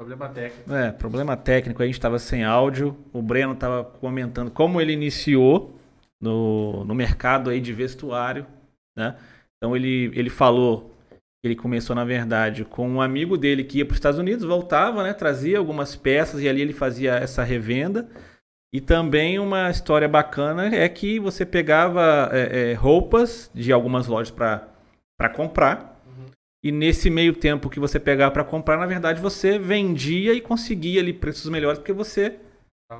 Problema técnico. É, problema técnico, a gente estava sem áudio. O Breno estava comentando como ele iniciou no, no mercado aí de vestuário, né? Então ele, ele falou que ele começou, na verdade, com um amigo dele que ia para os Estados Unidos, voltava, né? Trazia algumas peças e ali ele fazia essa revenda. E também uma história bacana é que você pegava é, é, roupas de algumas lojas para comprar. E nesse meio tempo que você pegava para comprar, na verdade você vendia e conseguia ali preços melhores porque você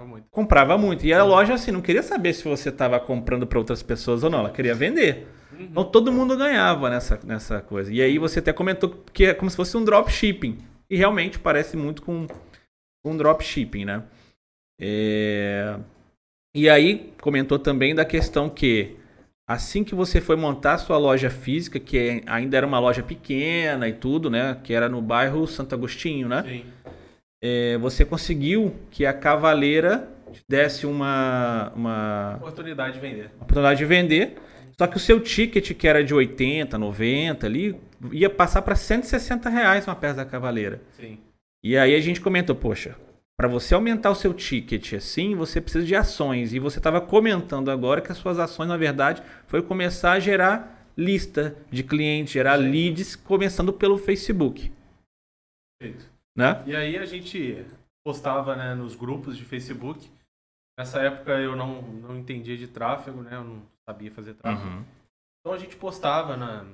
muito. comprava muito. E a loja assim não queria saber se você estava comprando para outras pessoas ou não, ela queria vender. Uhum. Então todo mundo ganhava nessa, nessa coisa. E aí você até comentou que é como se fosse um dropshipping. E realmente parece muito com um dropshipping, né? É... E aí comentou também da questão que assim que você foi montar a sua loja física, que é, ainda era uma loja pequena e tudo, né? Que era no bairro Santo Agostinho, né? Sim. É, você conseguiu que a Cavaleira desse uma, uma oportunidade de vender. Oportunidade de vender. Só que o seu ticket, que era de 80, 90 ali, ia passar para 160 reais uma peça da Cavaleira. Sim. E aí a gente comentou, poxa, para você aumentar o seu ticket assim, você precisa de ações. E você estava comentando agora que as suas ações, na verdade, foi começar a gerar lista de clientes, gerar Sim. leads, começando pelo Facebook. Perfeito. Né? E aí a gente postava né, nos grupos de Facebook. Nessa época eu não, não entendia de tráfego, né? Eu não sabia fazer tráfego. Uhum. Então a gente postava na,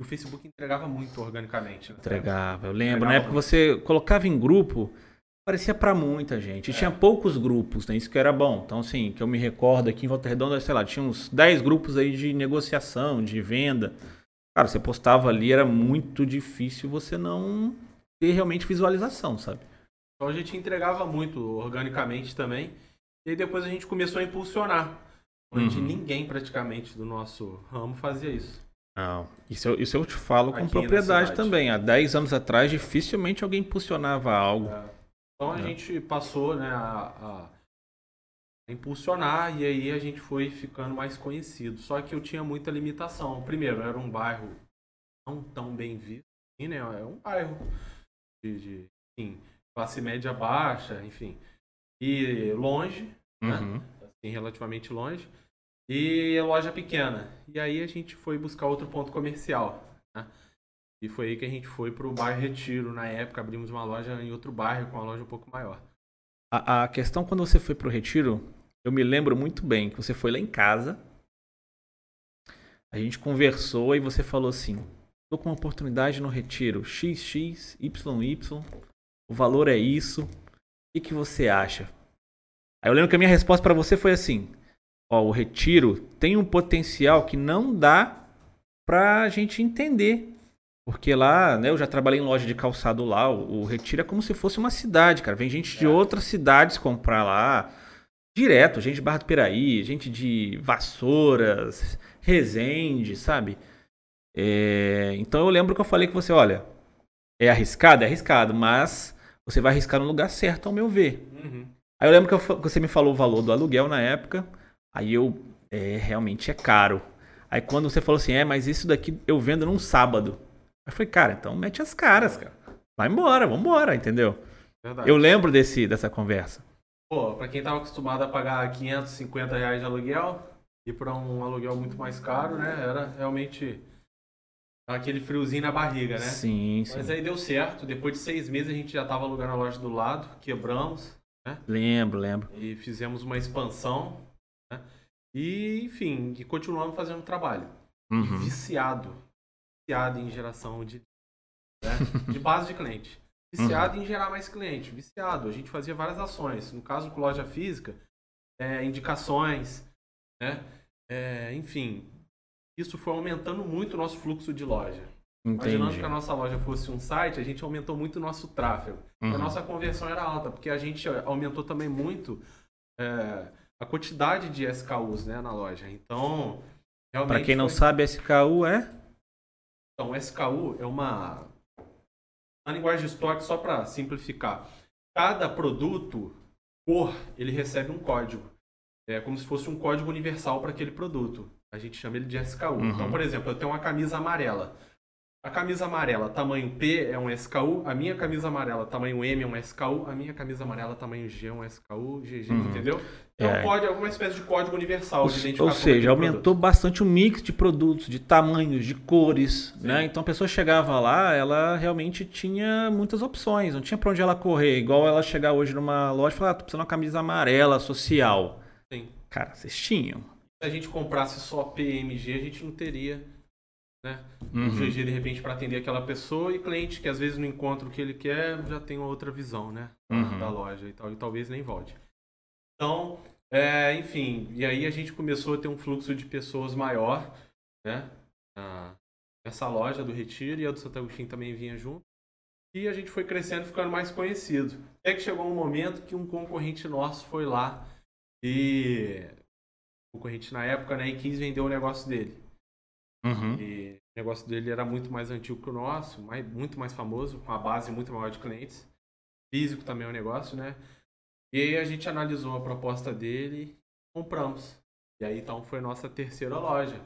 o Facebook entregava muito organicamente. Né? Entregava, eu lembro. Entregava na época muito. você colocava em grupo, parecia para muita gente. É. tinha poucos grupos, né? Isso que era bom. Então, assim, que eu me recordo aqui em Volta Redonda, sei lá, tinha uns 10 grupos aí de negociação, de venda. Cara, você postava ali, era muito difícil você não ter realmente visualização, sabe? Então a gente entregava muito organicamente também. E aí depois a gente começou a impulsionar. Onde uhum. ninguém praticamente do nosso ramo fazia isso. Não, isso eu, isso eu te falo Aqui com propriedade também. Há 10 anos atrás, dificilmente alguém impulsionava algo. É. Então a é. gente passou né, a, a, impulsionar e aí a gente foi ficando mais conhecido. Só que eu tinha muita limitação. Primeiro, era um bairro não tão bem visto, assim, né? É um bairro de, de enfim, classe média baixa, enfim. E longe, né? uhum. né? assim, relativamente longe. E loja pequena. E aí a gente foi buscar outro ponto comercial. Né? E foi aí que a gente foi para o bairro Retiro. Na época, abrimos uma loja em outro bairro com uma loja um pouco maior. A, a questão quando você foi para o Retiro, eu me lembro muito bem que você foi lá em casa. A gente conversou e você falou assim: estou com uma oportunidade no Retiro XX, YY, o valor é isso. O que, que você acha? Aí eu lembro que a minha resposta para você foi assim: ó, o Retiro tem um potencial que não dá pra gente entender. Porque lá, né, eu já trabalhei em loja de calçado lá, o, o Retiro é como se fosse uma cidade, cara. Vem gente de é. outras cidades comprar lá. Direto, gente de Barra do Piraí, gente de Vassouras, Resende, sabe? É, então eu lembro que eu falei com você, olha, é arriscado? É arriscado, mas você vai arriscar no lugar certo, ao meu ver. Uhum. Aí eu lembro que, eu, que você me falou o valor do aluguel na época. Aí eu, é, realmente é caro. Aí quando você falou assim, é, mas isso daqui eu vendo num sábado. Aí eu falei, cara, então mete as caras, cara. Vai embora, vambora, entendeu? Verdade. Eu lembro desse, dessa conversa. Pô, pra quem tava acostumado a pagar 550 reais de aluguel, ir pra um aluguel muito mais caro, né? Era realmente aquele friozinho na barriga, né? Sim, sim. Mas aí deu certo. Depois de seis meses a gente já tava alugando a loja do lado, quebramos, né? Lembro, lembro. E fizemos uma expansão, né? E, enfim, e continuamos fazendo trabalho. Uhum. viciado viciado em geração de, né, de base de cliente. Viciado uhum. em gerar mais cliente. Viciado. A gente fazia várias ações. No caso com loja física, é, indicações, né? É, enfim, isso foi aumentando muito o nosso fluxo de loja. Entendi. Imaginando que a nossa loja fosse um site, a gente aumentou muito o nosso tráfego. Uhum. A nossa conversão era alta, porque a gente aumentou também muito é, a quantidade de SKUs né, na loja. Então, realmente. Para quem não sabe, SKU é? Então, SKU é uma, uma linguagem de estoque só para simplificar. Cada produto, cor, ele recebe um código. É como se fosse um código universal para aquele produto. A gente chama ele de SKU. Uhum. Então, por exemplo, eu tenho uma camisa amarela. A camisa amarela tamanho P é um SKU, a minha camisa amarela tamanho M é um SKU, a minha camisa amarela tamanho G é um SKU, GG, uhum. entendeu? Então é. pode alguma espécie de código universal de identificação. Ou seja, aumentou produto. bastante o mix de produtos, de tamanhos, de cores, Sim. né? Então a pessoa chegava lá, ela realmente tinha muitas opções, não tinha para onde ela correr, igual ela chegar hoje numa loja e falar, ah, tô precisando de uma camisa amarela social. Sim. Cara, vocês tinham. Se a gente comprasse só PMG, a gente não teria né? Uhum. O GG, de repente, para atender aquela pessoa e cliente que às vezes não encontra o que ele quer, já tem outra visão, né? Uhum. Da loja e tal, e talvez nem volte. Então, é, enfim, e aí a gente começou a ter um fluxo de pessoas maior, né? Ah, essa loja do Retiro e a do Santo Agostinho também vinha junto. E a gente foi crescendo, ficando mais conhecido. Até que chegou um momento que um concorrente nosso foi lá e o concorrente na época, né, e quis vender o negócio dele. Uhum. E o negócio dele era muito mais antigo que o nosso, mais, muito mais famoso, com a base muito maior de clientes. Físico também é um negócio, né? E aí a gente analisou a proposta dele compramos. E aí então foi nossa terceira loja.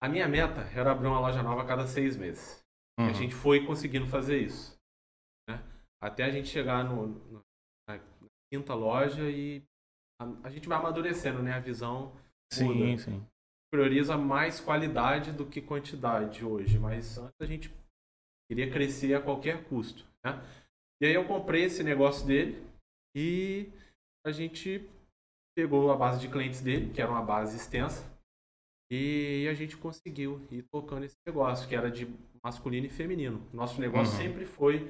A minha meta era abrir uma loja nova a cada seis meses. Uhum. A gente foi conseguindo fazer isso. Né? Até a gente chegar no, no, na, quinta loja e a, a, gente vai amadurecendo, né? A visão. Sim, muda. sim prioriza mais qualidade do que quantidade hoje, mas antes a gente queria crescer a qualquer custo. Né? E aí eu comprei esse negócio dele e a gente pegou a base de clientes dele, que era uma base extensa, e a gente conseguiu ir tocando esse negócio, que era de masculino e feminino. Nosso negócio uhum. sempre foi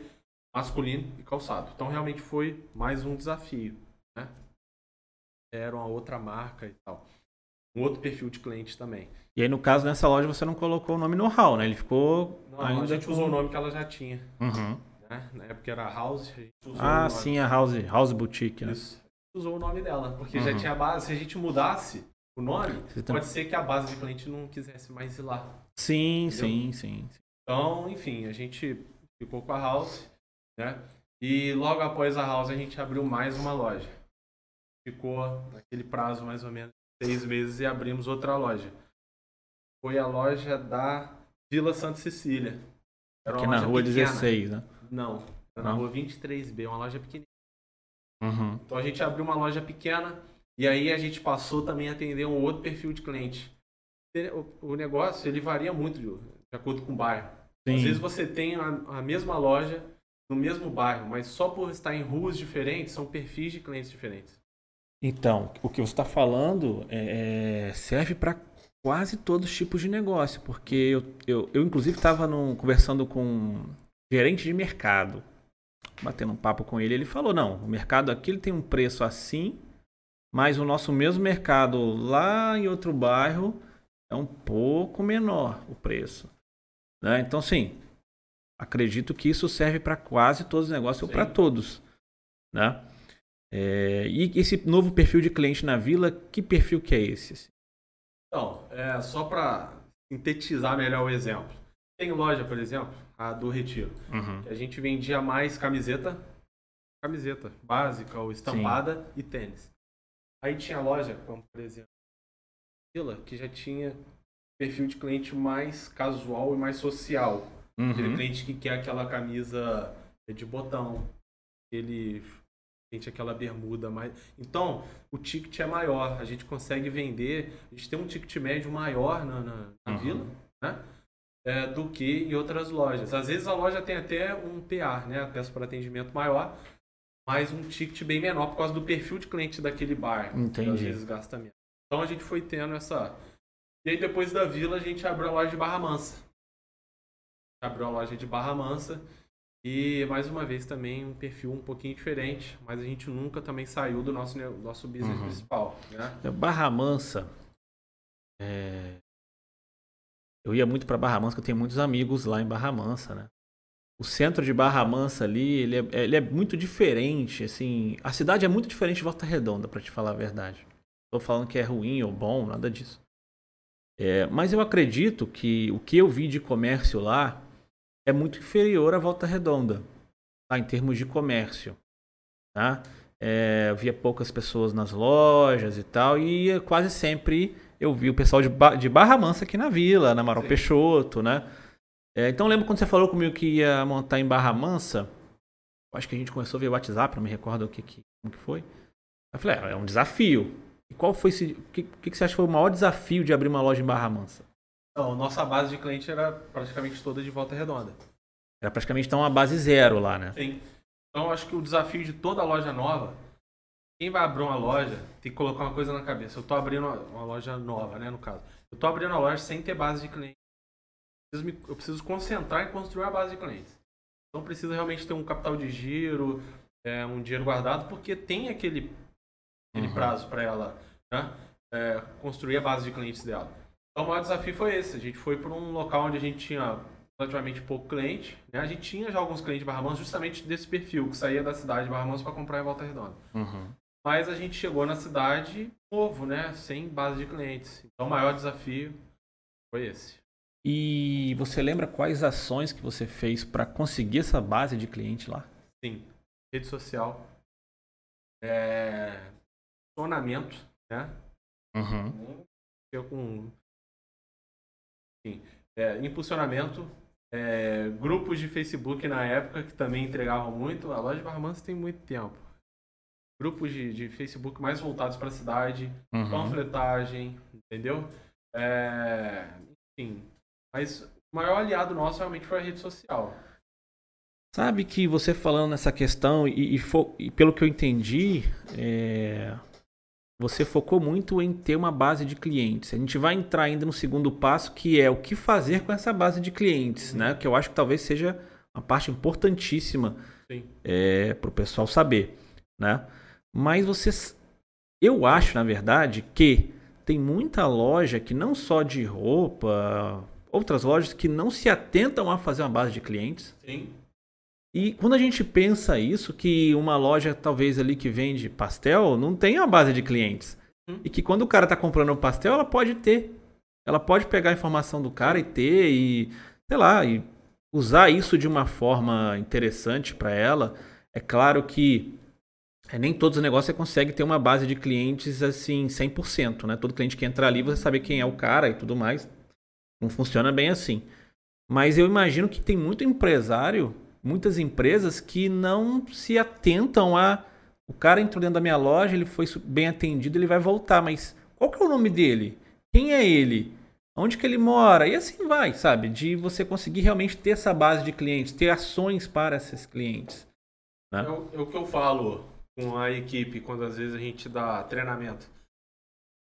masculino e calçado. Então realmente foi mais um desafio. Né? Era uma outra marca e tal um outro perfil de cliente também. E aí, no caso, nessa loja você não colocou o nome know-how, né? Ele ficou. Não, ainda a gente usou o nome que ela já tinha. Uhum. Né? Na época era House. A gente usou ah, sim, a House, House Boutique, né? Isso. Usou o nome dela, porque uhum. já tinha a base. Se a gente mudasse o nome, você pode ser que a base de cliente não quisesse mais ir lá. Sim, sim, sim. Então, enfim, a gente ficou com a House, né? E logo após a House a gente abriu mais uma loja. Ficou naquele prazo mais ou menos seis meses e abrimos outra loja. Foi a loja da Vila Santa Cecília. Era Aqui na rua pequena. 16, né? Não, era na rua 23B, uma loja pequenininha. Uhum. Então a gente abriu uma loja pequena e aí a gente passou também a atender um outro perfil de cliente. O, negócio ele varia muito de, acordo com o bairro. Sim. Às vezes você tem a, a mesma loja no mesmo bairro, mas só por estar em ruas diferentes são perfis de clientes diferentes. Então, o que você está falando é, é serve para quase todos os tipos de negócio, porque eu, eu, eu inclusive, estava conversando com um gerente de mercado, batendo um papo com ele, ele falou, não, o mercado aqui ele tem um preço assim, mas o nosso mesmo mercado lá em outro bairro é um pouco menor o preço. Né? Então, sim, acredito que isso serve para quase todos os negócios, ou para todos. Né? É, e esse novo perfil de cliente na Vila, que perfil que é esse? Então, é, só para sintetizar melhor o exemplo. Tem loja, por exemplo, a do Retiro, uhum. que a gente vendia mais camiseta, camiseta básica ou estampada Sim. e tênis. Aí tinha loja, como por exemplo, Vila, que já tinha perfil de cliente mais casual e mais social. Uhum. Aquele cliente que quer aquela camisa de botão, gente aquela bermuda mais. Então, o ticket é maior. A gente consegue vender. A gente tem um ticket médio maior na, na, na uhum. vila, né? É, do que em outras lojas. Às vezes a loja tem até um PA, né? Peça para atendimento maior, mas um ticket bem menor por causa do perfil de cliente daquele bar. Entendi. às vezes gasta menos. Então a gente foi tendo essa. E aí depois da vila a gente abriu a loja de Barra Mansa. Abriu a loja de Barra Mansa e mais uma vez também um perfil um pouquinho diferente, mas a gente nunca também saiu do nosso, nosso business uhum. principal. Né? É, Barra Mansa. É... Eu ia muito para Barra Mansa, eu tenho muitos amigos lá em Barra Mansa, né? O centro de Barra Mansa ali, ele é, ele é muito diferente, assim... A cidade é muito diferente de Volta Redonda, para te falar a verdade. Estou falando que é ruim ou bom, nada disso. É, mas eu acredito que o que eu vi de comércio lá é muito inferior à Volta Redonda, tá? em termos de comércio. Tá? É, eu via poucas pessoas nas lojas e tal, e quase sempre eu vi o pessoal de, ba de Barra Mansa aqui na vila, na Amaral Sim. Peixoto, né? É, então lembra quando você falou comigo que ia montar em Barra Mansa? Acho que a gente começou a ver o WhatsApp, não me recordo o que, que, como que foi. Eu falei, é, é um desafio. E qual foi esse. O que, que, você acha que foi o maior desafio de abrir uma loja em Barra Mansa? Não, nossa base de cliente era praticamente toda de volta redonda. Era praticamente então uma base zero lá, né? Sim. Então acho que o desafio de toda loja nova, quem vai abrir uma loja tem que colocar uma coisa na cabeça. Eu tô abrindo uma, uma loja nova, né, no caso. Eu tô abrindo a loja sem ter base de cliente. Eu preciso, me, eu preciso concentrar em construir a base de clientes. Então precisa realmente ter um capital de giro, é, um dinheiro guardado, porque tem aquele, aquele uhum. prazo para ela né, é, construir a base de clientes dela. Então o maior desafio foi esse. A gente foi para um local onde a gente tinha relativamente pouco cliente. Né? A gente tinha já alguns clientes de Barra Mansa justamente desse perfil, que saía da cidade de Barra Mansa para comprar em Volta Redonda. Uhum. Mas a gente chegou na cidade novo, né? Sem base de clientes. Então o maior desafio foi esse. E você lembra quais ações que você fez para conseguir essa base de cliente lá? Sim, rede social, é... funcionamento, né? Uhum. Eu com Sim. É, impulsionamento, é, grupos de Facebook na época que também entregavam muito. A loja de Barra tem muito tempo. Grupos de, de Facebook mais voltados para a cidade, uhum. panfletagem, entendeu? É, enfim, mas o maior aliado nosso realmente foi a rede social. Sabe que você falando nessa questão, e, e, e pelo que eu entendi, é, você focou muito em ter uma base de clientes. A gente vai entrar ainda no segundo passo, que é o que fazer com essa base de clientes, né? Que eu acho que talvez seja uma parte importantíssima é, para o pessoal saber, né? Mas vocês, eu acho, na verdade, que tem muita loja que não só de roupa, outras lojas que não se atentam a fazer uma base de clientes. Sim. E quando a gente pensa isso, que uma loja talvez ali que vende pastel não tem uma base de clientes. Hum. E que quando o cara está comprando o pastel, ela pode ter. Ela pode pegar a informação do cara e ter e, sei lá, e usar isso de uma forma interessante para ela. É claro que é, nem todos os negócios você consegue ter uma base de clientes assim 100%, né? Todo cliente que entra ali, você sabe quem é o cara e tudo mais. Não funciona bem assim. Mas eu imagino que tem muito empresário, muitas empresas que não se atentam a. O cara entrou dentro da minha loja, ele foi bem atendido, ele vai voltar, mas qual que é o nome dele? Quem é ele? Onde que ele mora? E assim vai, sabe? De você conseguir realmente ter essa base de clientes, ter ações para esses clientes. Né? É, o, é o que eu falo com a equipe quando às vezes a gente dá treinamento.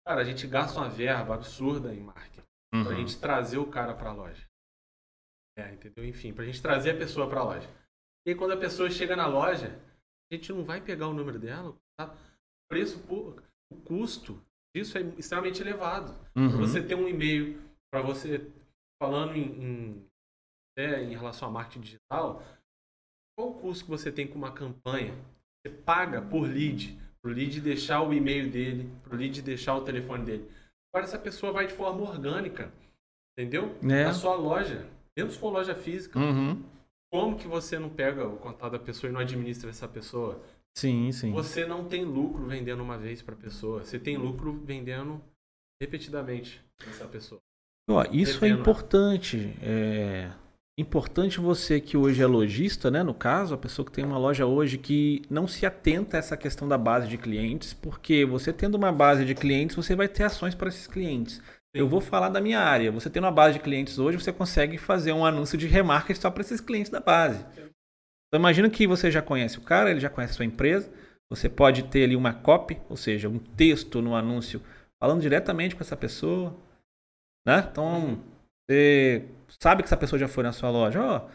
Cara, a gente gasta uma verba absurda em marketing uhum. pra gente trazer o cara pra loja. É, entendeu? Enfim, pra gente trazer a pessoa pra loja. E aí, quando a pessoa chega na loja, a gente não vai pegar o número dela, tá? O preço, o custo disso é extremamente elevado. Uhum. Você ter um e-mail, para você, falando em, em, é, em relação a marketing digital, qual o custo que você tem com uma campanha? Você paga por lead, pro lead deixar o e-mail dele, pro lead deixar o telefone dele. Agora essa pessoa vai de forma orgânica, entendeu? É. Na sua loja, mesmo se for loja física. Uhum. Como que você não pega o contato da pessoa e não administra essa pessoa? Sim, sim. Você não tem lucro vendendo uma vez para a pessoa. Você tem lucro vendendo repetidamente essa pessoa. Ó, isso é importante. É importante você que hoje é lojista, né? No caso, a pessoa que tem uma loja hoje que não se atenta a essa questão da base de clientes, porque você tendo uma base de clientes, você vai ter ações para esses clientes. Eu vou falar da minha área. Você tendo uma base de clientes hoje, você consegue fazer um anúncio de remarketing só para esses clientes da base. Então imagina que você já conhece o cara, ele já conhece a sua empresa, você pode ter ali uma copy, ou seja, um texto no anúncio falando diretamente com essa pessoa, né? Então, você sabe que essa pessoa já foi na sua loja. Ó, oh,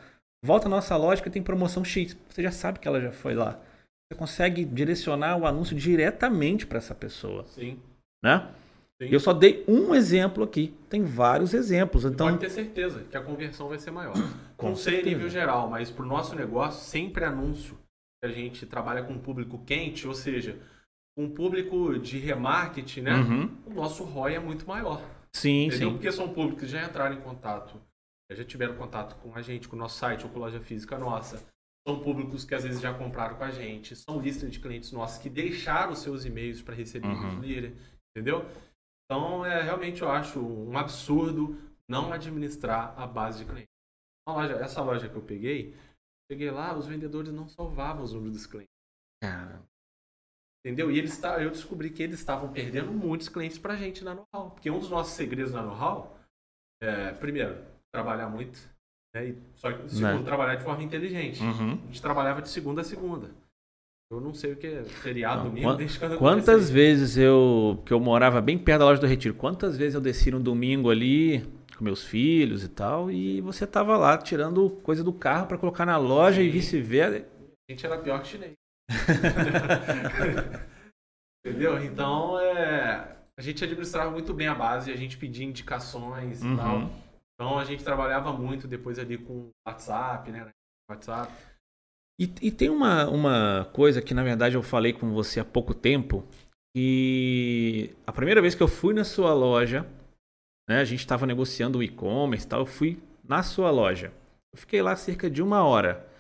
volta na nossa loja que tem promoção X. Você já sabe que ela já foi lá. Você consegue direcionar o anúncio diretamente para essa pessoa. Sim. Né? Sim. Eu só dei um exemplo aqui. Tem vários exemplos. Então... Pode ter certeza que a conversão vai ser maior. Com Não sei nível geral, mas para o nosso negócio, sempre anúncio que a gente trabalha com um público quente, ou seja, um público de remarketing, né? Uhum. O nosso ROI é muito maior. Sim, entendeu? sim. Porque são públicos que já entraram em contato, já tiveram contato com a gente, com o nosso site ou com a loja física nossa. São públicos que às vezes já compraram com a gente. São listas de clientes nossos que deixaram seus e-mails para receber uhum. newsletter, entendeu? Então, é, realmente eu acho um absurdo não administrar a base de clientes. loja, essa loja que eu peguei, cheguei lá, os vendedores não salvavam os números dos clientes. Cara. Entendeu? E eles eu descobri que eles estavam perdendo muitos clientes pra gente na know-how. Porque um dos nossos segredos na know-how é, primeiro, trabalhar muito. Né? E, só que, segundo, né? trabalhar de forma inteligente. Uhum. A gente trabalhava de segunda a segunda. Eu não sei o que é feriado, domingo, Quant, desde quando Quantas vezes eu. que eu morava bem perto da loja do Retiro, quantas vezes eu desci no domingo ali com meus filhos e tal, e você tava lá tirando coisa do carro para colocar na loja Sim. e vice-versa. A gente era pior que chinês. Entendeu? Então, é, a gente administrava muito bem a base, a gente pedia indicações uhum. e tal. Então, a gente trabalhava muito depois ali com WhatsApp, né? WhatsApp. E, e tem uma, uma coisa que, na verdade, eu falei com você há pouco tempo, e a primeira vez que eu fui na sua loja, né, a gente estava negociando o e-commerce e tal, eu fui na sua loja. Eu fiquei lá cerca de uma hora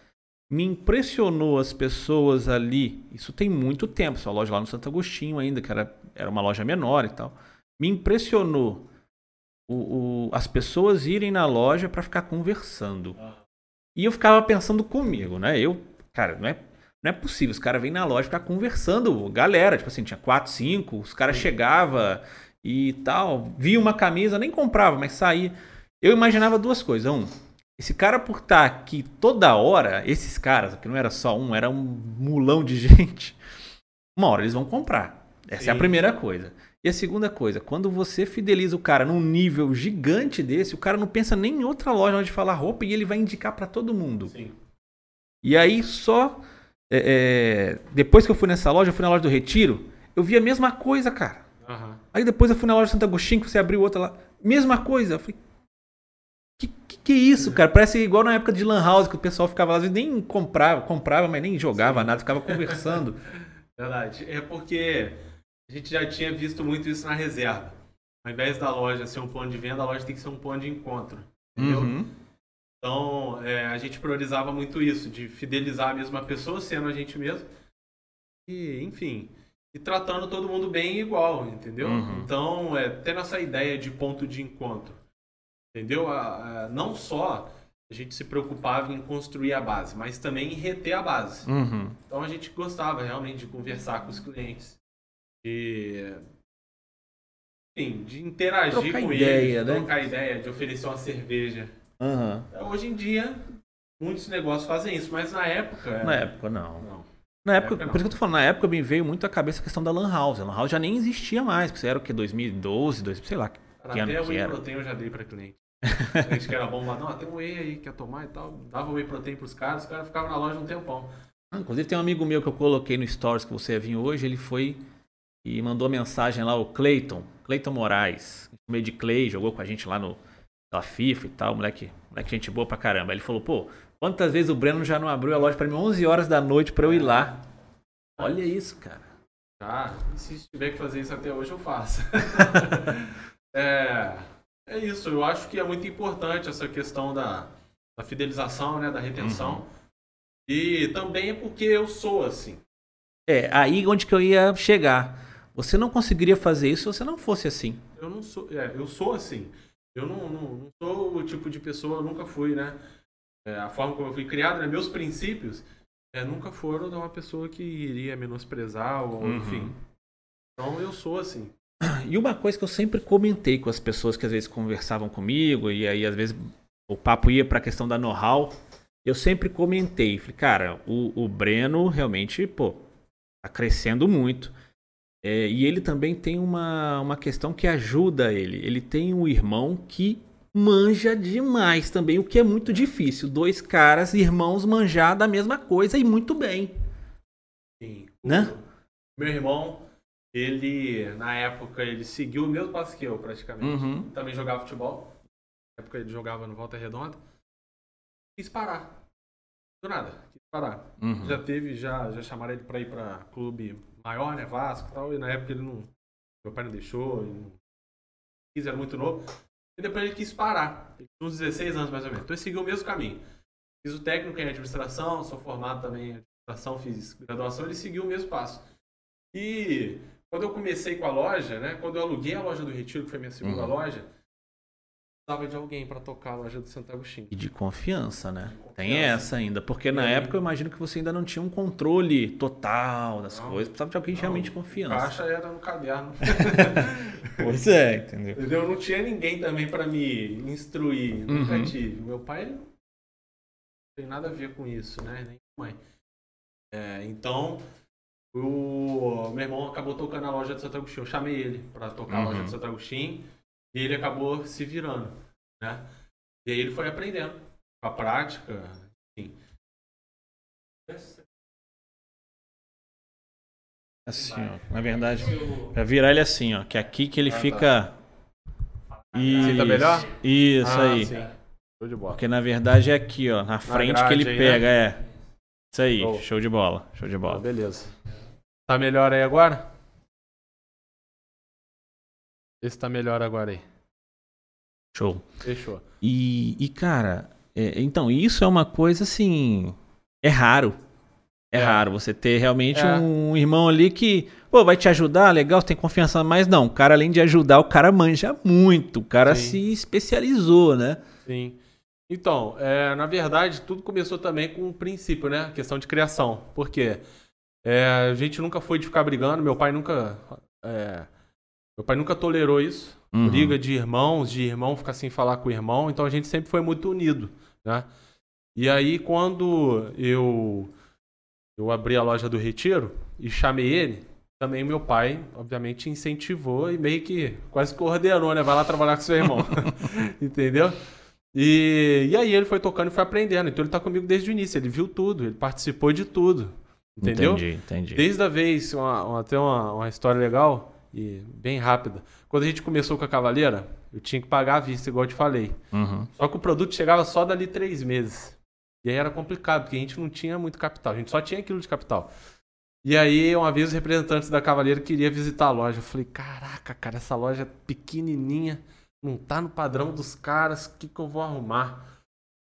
me impressionou as pessoas ali. Isso tem muito tempo, essa loja lá no Santo Agostinho ainda, que era, era uma loja menor e tal. Me impressionou o, o as pessoas irem na loja para ficar conversando. E eu ficava pensando comigo, né? Eu, cara, não é, não é possível. Os caras vêm na loja ficar conversando, galera, tipo assim, tinha quatro, cinco, os caras chegavam e tal, via uma camisa, nem comprava, mas saía. Eu imaginava duas coisas. Um, esse cara, por estar aqui toda hora, esses caras, que não era só um, era um mulão de gente, uma hora eles vão comprar. Essa Sim. é a primeira coisa. E a segunda coisa, quando você fideliza o cara num nível gigante desse, o cara não pensa nem em outra loja onde falar roupa e ele vai indicar para todo mundo. Sim. E aí só. É, é, depois que eu fui nessa loja, eu fui na loja do Retiro, eu vi a mesma coisa, cara. Uhum. Aí depois eu fui na loja Santo Agostinho, que você abriu outra lá. Mesma coisa. Eu falei, que, que, que isso, cara? Parece igual na época de Lan House, que o pessoal ficava lá, às vezes nem comprava, comprava, mas nem jogava Sim. nada, ficava conversando. Verdade. É porque a gente já tinha visto muito isso na reserva. Ao invés da loja ser um ponto de venda, a loja tem que ser um ponto de encontro. Entendeu? Uhum. Então, é, a gente priorizava muito isso, de fidelizar a mesma pessoa, sendo a gente mesmo. E, enfim, e tratando todo mundo bem igual, entendeu? Uhum. Então, é, tendo essa ideia de ponto de encontro. Entendeu? A, a, não só a gente se preocupava em construir a base, mas também em reter a base. Uhum. Então a gente gostava realmente de conversar com os clientes, de, enfim, de interagir trocar com ideia, eles, né? trocar ideia, de oferecer uma cerveja. Uhum. Hoje em dia, muitos negócios fazem isso, mas na época. Na época, não. não. Na época, época por isso que eu tô falando, na época me veio muito à cabeça a questão da Lan House. A Lan House já nem existia mais, porque era o que? 2012, 2000, sei lá. Que Até o Whey Protein eu já dei para cliente. A gente que era bom lá, não, tem um whey aí, quer tomar e tal. Dava whey protein pros caras, os caras ficavam na loja um tempão. Ah, inclusive tem um amigo meu que eu coloquei no Stories que você ia vir hoje, ele foi e mandou mensagem lá, o Clayton, Clayton Moraes, meio de Clay, jogou com a gente lá no da FIFA e tal, moleque, moleque gente boa pra caramba. Ele falou, pô, quantas vezes o Breno já não abriu a loja para mim 11 horas da noite para eu ir lá? Olha isso, cara. Ah, se tiver que fazer isso até hoje, eu faço. é, é isso, eu acho que é muito importante essa questão da, da fidelização, né, da retenção. Uhum. E também é porque eu sou assim. É, aí onde que eu ia chegar. Você não conseguiria fazer isso se você não fosse assim. Eu não sou, é, eu sou assim. Eu não, não, não, sou o tipo de pessoa, eu nunca fui, né? É, a forma como eu fui criado, né, meus princípios, é, nunca foram de uma pessoa que iria menosprezar ou uhum. enfim. Então eu sou assim. E uma coisa que eu sempre comentei com as pessoas que às vezes conversavam comigo, e aí às vezes o papo ia para a questão da know-how, eu sempre comentei, falei, cara, o, o Breno realmente, pô, tá crescendo muito. É, e ele também tem uma, uma questão que ajuda ele. Ele tem um irmão que manja demais também, o que é muito difícil. Dois caras, irmãos, manjar da mesma coisa e muito bem. Sim. Né? Meu irmão, ele, na época, ele seguiu o mesmo passo que eu, praticamente. Uhum. Também jogava futebol. Na época ele jogava no Volta Redonda. Quis parar. Do nada. Quis parar. Uhum. Já teve, já, já chamaram ele pra ir pra clube maior, né? Vasco e tal. E na época ele não. Meu pai não deixou. Ele não quis, era muito novo. E depois ele quis parar. Ele tinha uns 16 anos mais ou menos. Então ele seguiu o mesmo caminho. Fiz o técnico em administração, sou formado também em administração, fiz graduação, ele seguiu o mesmo passo. E quando eu comecei com a loja, né? Quando eu aluguei a loja do Retiro, que foi minha segunda uhum. loja, precisava de alguém para tocar a loja do Santo Agostinho. E de confiança, né? De confiança. Tem essa ainda, porque na época eu imagino que você ainda não tinha um controle total das não, coisas, precisava de alguém não, realmente de confiança. A caixa era no caderno. pois é, entendeu? entendeu? Não tinha ninguém também para me instruir, nunca uhum. tive. Meu pai não tem nada a ver com isso, né? Nem mãe. É, então, o meu irmão acabou tocando a loja de Santo Agostinho. Eu chamei ele para tocar uhum. a loja de uhum. Santo Agostinho e ele acabou se virando, né? E aí ele foi aprendendo com a prática, enfim. Assim, ó. Na verdade, pra virar ele assim, ó. Que é aqui que ele ah, fica. Tá. Isso, tá melhor? Isso ah, aí. Sim. Show de bola. Porque na verdade é aqui, ó. Na frente na que ele aí, pega, né? é. Isso aí, oh. show de bola. Show de bola. Oh, beleza. Tá melhor aí agora? Esse tá melhor agora aí. Show. Fechou. E, e cara, é, então, isso é uma coisa assim. É raro. É, é. raro você ter realmente é. um irmão ali que, pô, vai te ajudar, legal, você tem confiança, mas não, o cara, além de ajudar, o cara manja muito. O cara Sim. se especializou, né? Sim. Então, é, na verdade, tudo começou também com um princípio, né? A questão de criação. Por quê? É, a gente nunca foi de ficar brigando, meu pai nunca. Meu pai nunca tolerou isso. Uhum. Briga de irmãos, de irmão ficar sem falar com o irmão. Então a gente sempre foi muito unido, né? E aí quando eu eu abri a loja do Retiro e chamei ele, também meu pai, obviamente, incentivou e meio que quase coordenou, né? Vai lá trabalhar com seu irmão. Entendeu? E, e aí ele foi tocando e foi aprendendo. Então ele tá comigo desde o início, ele viu tudo, ele participou de tudo. Entendeu? Entendi, entendi. Desde a vez, uma, uma, até uma, uma história legal e bem rápida. Quando a gente começou com a Cavaleira, eu tinha que pagar à vista, igual eu te falei. Uhum. Só que o produto chegava só dali três meses. E aí era complicado, porque a gente não tinha muito capital. A gente só tinha aquilo de capital. E aí, uma vez, os representantes da Cavaleira queria visitar a loja. Eu falei, caraca, cara, essa loja é pequenininha, não tá no padrão dos caras, o que, que eu vou arrumar?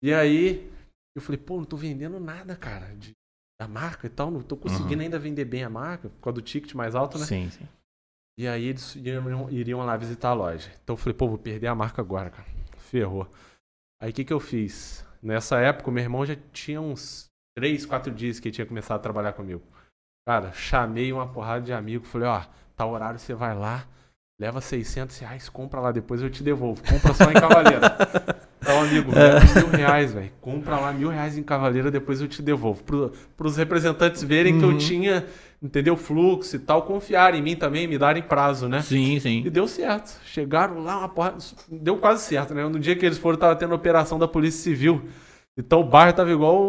E aí, eu falei, pô, não tô vendendo nada, cara, de, da marca e tal. Não tô conseguindo uhum. ainda vender bem a marca, por causa do ticket mais alto, né? Sim, sim. E aí eles iriam, iriam lá visitar a loja. Então eu falei, pô, vou perder a marca agora, cara. Ferrou. Aí o que, que eu fiz? Nessa época, meu irmão já tinha uns 3, 4 dias que ele tinha começado a trabalhar comigo. Cara, chamei uma porrada de amigo, falei, ó, tá horário, você vai lá, leva 600 reais, compra lá, depois eu te devolvo. Compra só em Cavaleira. Então, amigo, leva mil reais, velho. Compra lá mil reais em Cavaleira, depois eu te devolvo. Pro, pros representantes verem uhum. que eu uhum. Tinha entendeu? Fluxo e tal, confiar em mim também, me darem prazo, né? Sim, sim. E deu certo. Chegaram lá, uma porra, deu quase certo, né? No dia que eles foram, tava tendo operação da Polícia Civil. Então o bairro tava igual.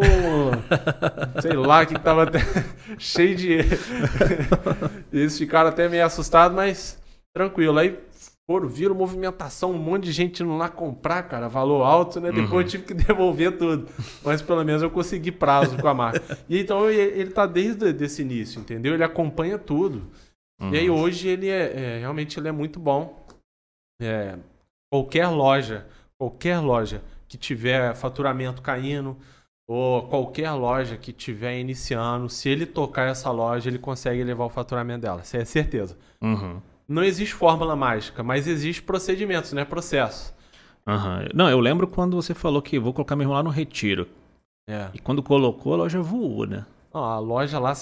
sei lá, que tava até cheio de. eles ficaram até meio assustados, mas tranquilo. Aí foram, viram movimentação, um monte de gente indo lá comprar, cara, valor alto, né? Depois uhum. eu tive que devolver tudo. Mas pelo menos eu consegui prazo com a marca. E então ele tá desde esse início, entendeu? Ele acompanha tudo. Uhum. E aí uhum. hoje ele é, é, realmente ele é muito bom. É, qualquer loja, qualquer loja que tiver faturamento caindo, ou qualquer loja que tiver iniciando, se ele tocar essa loja, ele consegue levar o faturamento dela. Isso é certeza. Uhum não existe fórmula mágica, mas existe procedimentos, né? Processo. Uhum. Não, eu lembro quando você falou que vou colocar meu irmão lá no retiro. É. E quando colocou, a loja voou, né? Não, a loja lá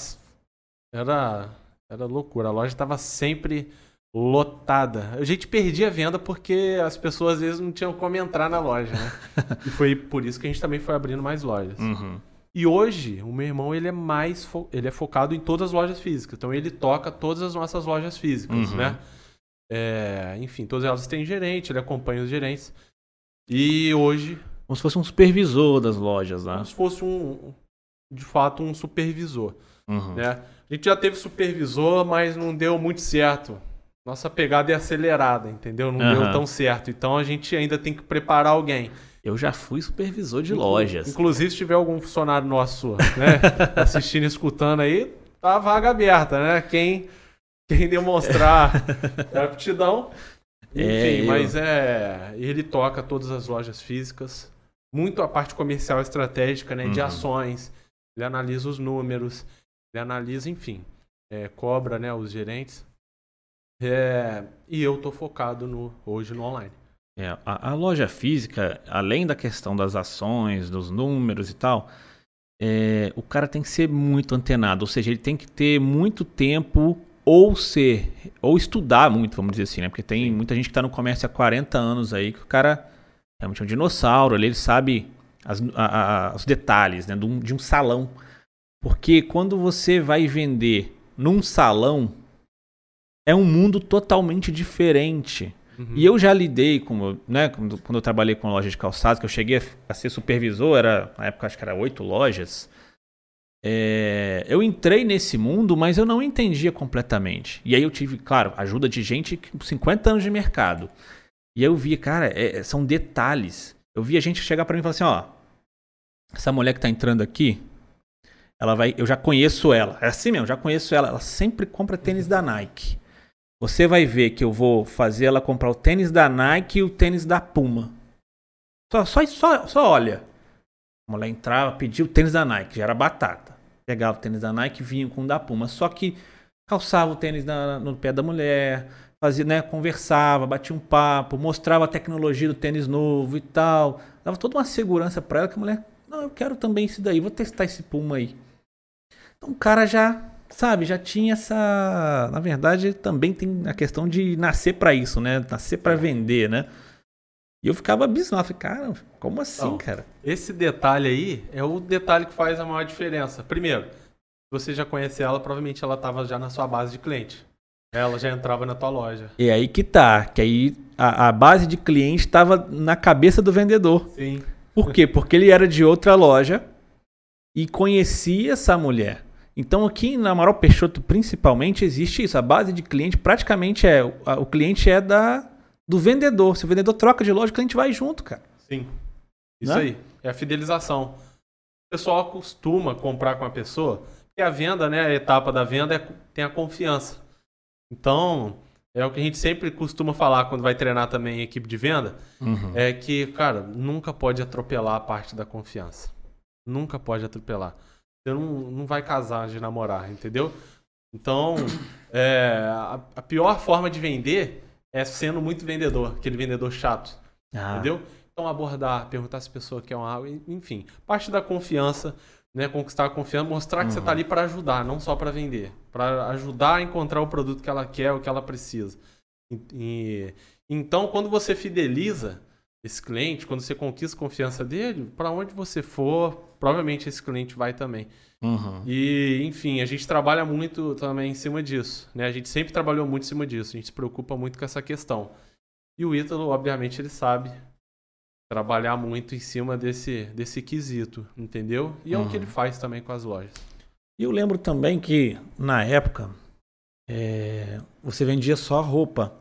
era, era loucura. A loja estava sempre lotada. A gente perdia a venda porque as pessoas às vezes não tinham como entrar na loja, né? e foi por isso que a gente também foi abrindo mais lojas. Uhum. E hoje, o meu irmão ele é mais fo... ele é focado em todas as lojas físicas. Então ele toca todas as nossas lojas físicas, uhum. né? É, enfim, todas elas têm gerente, ele acompanha os gerentes. E hoje. Como se fosse um supervisor das lojas, né? Como se fosse um, de fato, um supervisor. Uhum. Né? A gente já teve supervisor, mas não deu muito certo. Nossa pegada é acelerada, entendeu? Não uhum. deu tão certo. Então a gente ainda tem que preparar alguém. Eu já fui supervisor de lojas. Inclusive, se tiver algum funcionário nosso, né, assistindo, escutando aí, tá a vaga aberta, né? Quem, quem demonstrar aptidão. Enfim, é, eu... mas é. Ele toca todas as lojas físicas. Muito a parte comercial estratégica, né? De uhum. ações. Ele analisa os números. Ele analisa, enfim. É, cobra, né? Os gerentes. É, e eu tô focado no, hoje no online. É, a, a, loja física, além da questão das ações, dos números e tal, é, o cara tem que ser muito antenado, ou seja, ele tem que ter muito tempo ou ser, ou estudar muito, vamos dizer assim, né? Porque tem muita gente que está no comércio há 40 anos aí, que o cara realmente é um dinossauro, ele sabe as, a, a, os detalhes né? de, um, de um salão. Porque quando você vai vender num salão, é um mundo totalmente diferente. Uhum. E eu já lidei com, né, quando, quando eu trabalhei com loja de calçados, que eu cheguei a, ser supervisor, era, na época acho que era oito lojas. É, eu entrei nesse mundo, mas eu não entendia completamente. E aí eu tive, claro, ajuda de gente com 50 anos de mercado. E aí eu via, cara, é, é são detalhes. Eu via gente chegar para mim e falar assim, ó, essa mulher que tá entrando aqui, ela vai, eu já conheço ela. É assim mesmo, já conheço ela. Ela sempre compra tênis da Nike. Você vai ver que eu vou fazer ela comprar o tênis da Nike e o tênis da Puma. Só, só, só, só olha. A mulher entrava, pedia o tênis da Nike, já era batata. Pegava o tênis da Nike e vinha com o da Puma. Só que calçava o tênis na, no pé da mulher, fazia, né, conversava, batia um papo, mostrava a tecnologia do tênis novo e tal. Dava toda uma segurança para ela que a mulher, não, eu quero também isso daí, vou testar esse Puma aí. Então o cara já sabe, já tinha essa. Na verdade, também tem a questão de nascer para isso, né? Nascer para vender, né? E eu ficava abismado, falei, cara, como assim, então, cara? Esse detalhe aí é o detalhe que faz a maior diferença. Primeiro, você já conhece ela, provavelmente ela estava já na sua base de cliente. Ela já entrava na tua loja. E aí que tá, que aí a, a base de cliente estava na cabeça do vendedor. Sim. Por quê? Porque ele era de outra loja e conhecia essa mulher. Então aqui na Amaral Peixoto principalmente existe isso. A base de cliente praticamente é o cliente é da do vendedor. Se o vendedor troca de loja, o cliente vai junto, cara. Sim. Isso né? aí. É a fidelização. O pessoal costuma comprar com a pessoa, e a venda, né, a etapa da venda é, tem a confiança. Então, é o que a gente sempre costuma falar quando vai treinar também equipe de venda, uhum. é que, cara, nunca pode atropelar a parte da confiança. Nunca pode atropelar. Você não, não vai casar de namorar, entendeu? Então, é, a, a, pior forma de vender é sendo muito vendedor, aquele vendedor chato. Ah. Entendeu? Então, abordar, perguntar se a pessoa quer uma água, enfim. Parte da confiança, né? Conquistar a confiança, mostrar que uhum. você está ali para ajudar, não só para vender. Para ajudar a encontrar o produto que ela quer, o que ela precisa. E, e, então, quando você fideliza esse cliente, quando você conquista a confiança dele, para onde você for, provavelmente esse cliente vai também. Uhum. E, enfim, a gente trabalha muito também em cima disso. Né? A gente sempre trabalhou muito em cima disso. A gente se preocupa muito com essa questão. E o Ítalo, obviamente, ele sabe trabalhar muito em cima desse, desse quesito, entendeu? E é uhum. o que ele uhum. faz também com as lojas. E eu lembro também que, na época, é, você vendia só roupa.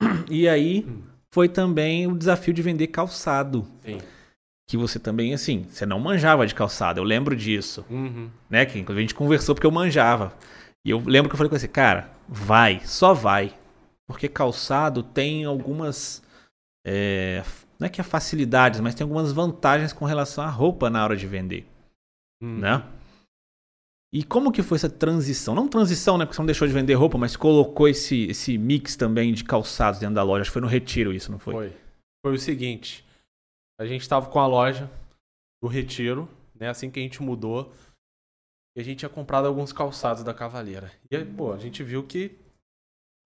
E aí... Hum foi também o desafio de vender calçado. Sim. Que você também, assim, você não manjava de calçado, eu lembro disso. Uhum. Né? Que inclusive a gente conversou porque eu manjava. E eu lembro que eu falei com você, cara, vai, só vai. Porque calçado tem algumas. É, não é que é facilidades, mas tem algumas vantagens com relação à roupa na hora de vender. Uhum. Né? E como que foi essa transição? Não transição, né? Porque você não deixou de vender roupa, mas colocou esse, esse mix também de calçados dentro da loja. Acho que foi no Retiro isso, não foi? Foi. Foi o seguinte. A gente estava com a loja do Retiro, né? Assim que a gente mudou. E a gente tinha comprado alguns calçados da Cavaleira. E aí, pô, a gente viu que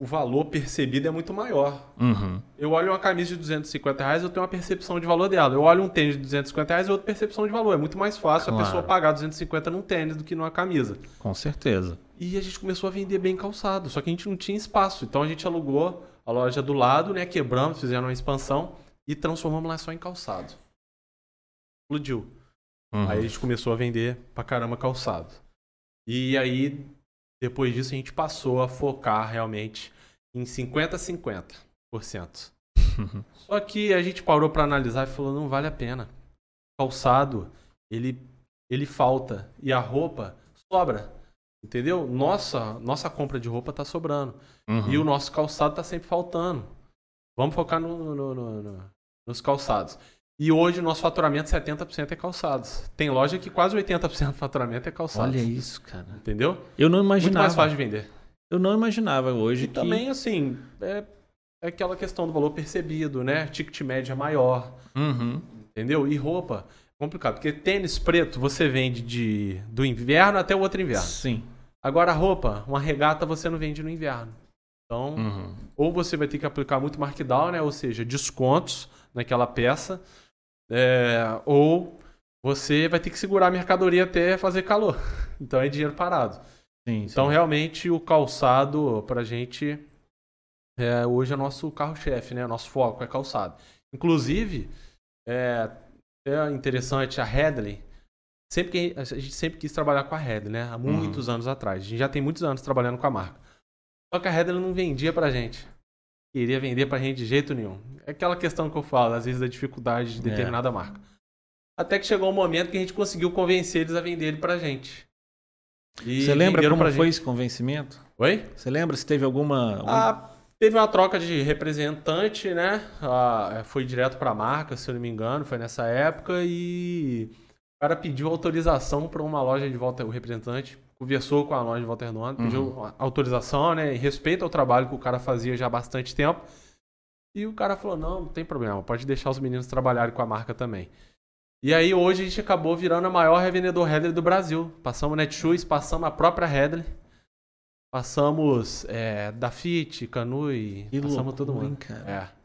o valor percebido é muito maior. Uhum. Eu olho uma camisa de 250 reais, eu tenho uma percepção de valor dela. Eu olho um tênis de 250 reais e outra percepção de valor. É muito mais fácil claro. a pessoa pagar 250 num tênis do que numa camisa. Com certeza. E a gente começou a vender bem calçado, só que a gente não tinha espaço. Então a gente alugou a loja do lado, né? Quebramos, fizemos uma expansão e transformamos lá só em calçado. Explodiu. Uhum. Aí a gente começou a vender pra caramba calçado. E aí depois disso, a gente passou a focar realmente em 50 a 50%. Só que a gente parou para analisar e falou, não vale a pena. Calçado, ele, ele falta. E a roupa sobra. Entendeu? Nossa, nossa compra de roupa tá sobrando. Uhum. E o nosso calçado tá sempre faltando. Vamos focar no, no, no, nos calçados. E hoje o nosso faturamento 70% é calçados. Tem loja que quase 80% do faturamento é calçados. Olha isso, cara. Entendeu? Eu não imaginava. Muito mais fácil de vender. Eu não imaginava hoje e que... também, assim, é, é aquela questão do valor percebido, né? Ticket média maior. Uhum. Entendeu? E roupa, complicado. Porque tênis preto você vende de, do inverno até o outro inverno. Sim. Agora, roupa, uma regata você não vende no inverno. Então, Uhum. ou você vai ter que aplicar muito markdown, né? Ou seja, descontos naquela peça. É, ou você vai ter que segurar a mercadoria até fazer calor. Então é dinheiro parado. Sim, Então, sim. realmente, o calçado, pra gente, é, hoje é nosso carro-chefe, né? Nosso foco é calçado. Inclusive, é, é interessante, a Headley, sempre que, a gente sempre quis trabalhar com a Headley, né? Há muitos anos atrás. A gente já tem muitos anos trabalhando com a marca. Só que a Headley não vendia pra gente. Queria vender pra gente de jeito nenhum. É aquela questão que eu falo, às vezes, da dificuldade de É. determinada marca. Até que chegou um momento que a gente conseguiu convencer eles a vender ele pra gente. E Você lembra como foi gente. esse convencimento? Oi? Você lembra se teve alguma. algum- Ah, teve uma troca de representante, né? Ah, foi direto pra marca, se eu não me engano, foi nessa época e o cara pediu autorização para uma loja de volta, o representante conversou com a loja de Volta Redonda, pediu autorização, né? Em respeito ao trabalho que o cara fazia já há bastante tempo. E o cara falou: não, não tem problema, pode deixar os meninos trabalharem com a marca também. E aí hoje a gente acabou virando a maior revendedor Headley do Brasil. Passamos Netshoes, passamos a própria Headley. Passamos é, Canui, Que passamos loucura, todo hein, mundo. cara? É.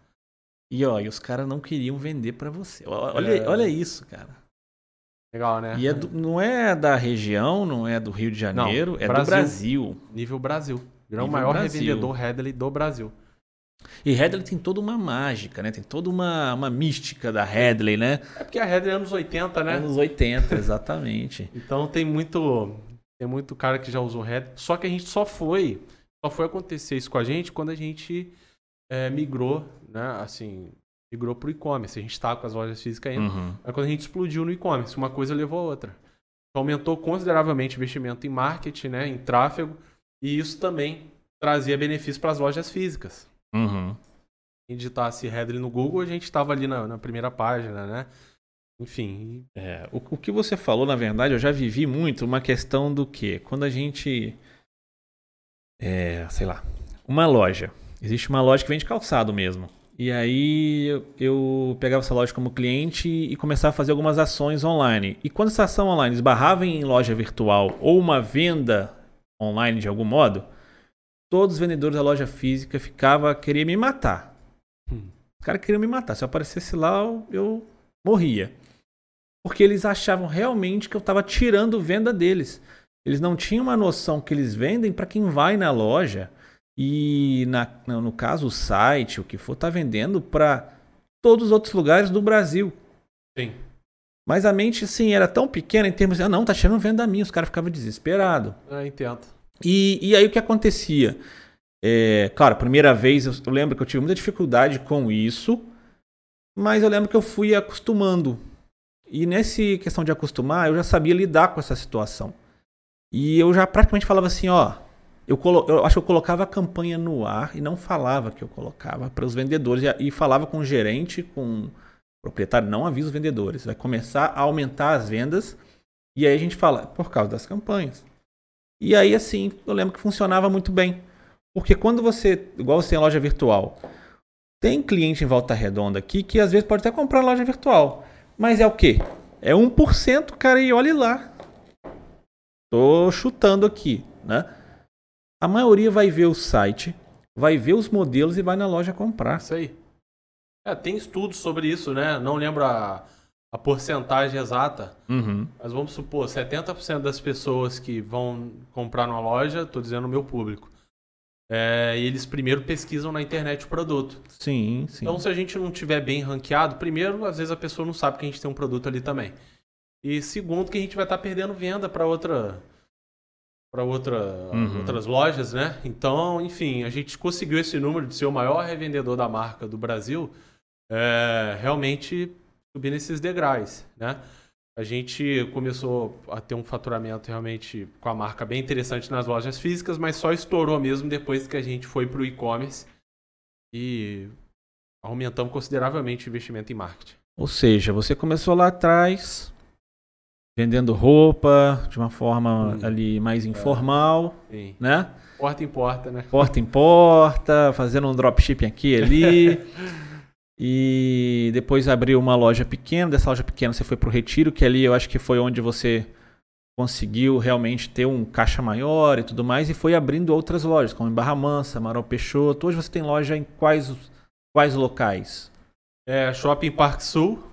E ó, e os caras não queriam vender pra você. Olha, É. olha isso, cara. Legal, né? E é do- não é da região, não é do Rio de Janeiro, é do Brasil. Brasil. Nível Brasil. Virou o maior Brasil. revendedor Headley do Brasil. E Headley tem toda uma mágica, né? Tem toda uma, uma mística da Headley, né? É porque a Headley é anos 80, né? Anos 80, exatamente. Então tem muito tem muito cara que já usou Headley. Só que a gente só foi só foi acontecer isso com a gente quando a gente é, migrou, né? Assim, migrou pro e-commerce. A gente tá com as lojas físicas ainda. Uhum. Aí quando a gente explodiu no e-commerce, uma coisa levou a outra. Então, aumentou consideravelmente o investimento em marketing, né, em tráfego, e isso também trazia benefício para as lojas físicas. Uhum. Quem digitasse Headley no Google, a gente estava ali na, na primeira página, né? Enfim, É, o, o que você falou, na verdade, eu já vivi muito uma questão do que? Quando a gente. É, sei lá. Uma loja. Existe uma loja que vende calçado mesmo. E aí eu, eu pegava essa loja como cliente e começava a fazer algumas ações online. E quando essa ação online esbarrava em loja virtual ou uma venda online de algum modo, todos os vendedores da loja física ficava querer me matar. Hum. Os caras queriam me matar. Se eu aparecesse lá, eu, eu morria. Porque eles achavam realmente que eu estava tirando venda deles. Eles não tinham uma noção que eles vendem para quem vai na loja e, na, no caso, o site, o que for, está vendendo para todos os outros lugares do Brasil. sim. Mas a mente, assim, era tão pequena em termos de, ah, não, tá tirando venda minha. Os caras ficavam desesperados. Eu entendo. E, e aí o que acontecia? É, claro, primeira vez eu, eu lembro que eu tive muita dificuldade com isso, mas eu lembro que eu fui acostumando. E nessa questão de acostumar, eu já sabia lidar com essa situação. E eu já praticamente falava assim, ó, eu, colo, eu acho que eu colocava a campanha no ar e não falava que eu colocava para os vendedores e, e falava com o gerente, com o proprietário, não avisa os vendedores, vai começar a aumentar as vendas e aí a gente fala por causa das campanhas. E aí, assim, eu lembro que funcionava muito bem. Porque quando você, igual você tem loja virtual, tem cliente em volta redonda aqui que às vezes pode até comprar loja virtual. Mas é o quê? É 1%, cara, e olhe lá. Tô chutando aqui, né? A maioria vai ver o site, vai ver os modelos e vai na loja comprar. Isso aí. É, tem estudos sobre isso, né? Não lembro a, a porcentagem exata, Uhum. mas vamos supor, 70% das pessoas que vão comprar numa loja, tô dizendo o meu público, é, eles primeiro pesquisam na internet o produto. Sim, sim. Então, se a gente não tiver bem ranqueado, primeiro, às vezes a pessoa não sabe que a gente tem um produto ali também. E segundo, que a gente vai estar perdendo venda para outra para outra, Uhum. outras lojas, né? Então, enfim, a gente conseguiu esse número de ser o maior revendedor da marca do Brasil, é, realmente subir nesses degraus, né? A gente começou a ter um faturamento realmente com a marca bem interessante nas lojas físicas, mas só estourou mesmo depois que a gente foi para o e-commerce e aumentamos consideravelmente o investimento em marketing. Ou seja, você começou lá atrás, vendendo roupa de uma forma hum. ali mais é. informal, é. né? Porta em porta, né? Porta em porta, fazendo um dropshipping aqui e ali. e depois abriu uma loja pequena. Dessa loja pequena você foi para o Retiro, que ali eu acho que foi onde você conseguiu realmente ter um caixa maior e tudo mais. E foi abrindo outras lojas, como em Barra Mansa, Amaral Peixoto. Hoje você tem loja em quais, quais locais? É, Shopping Parque Sul,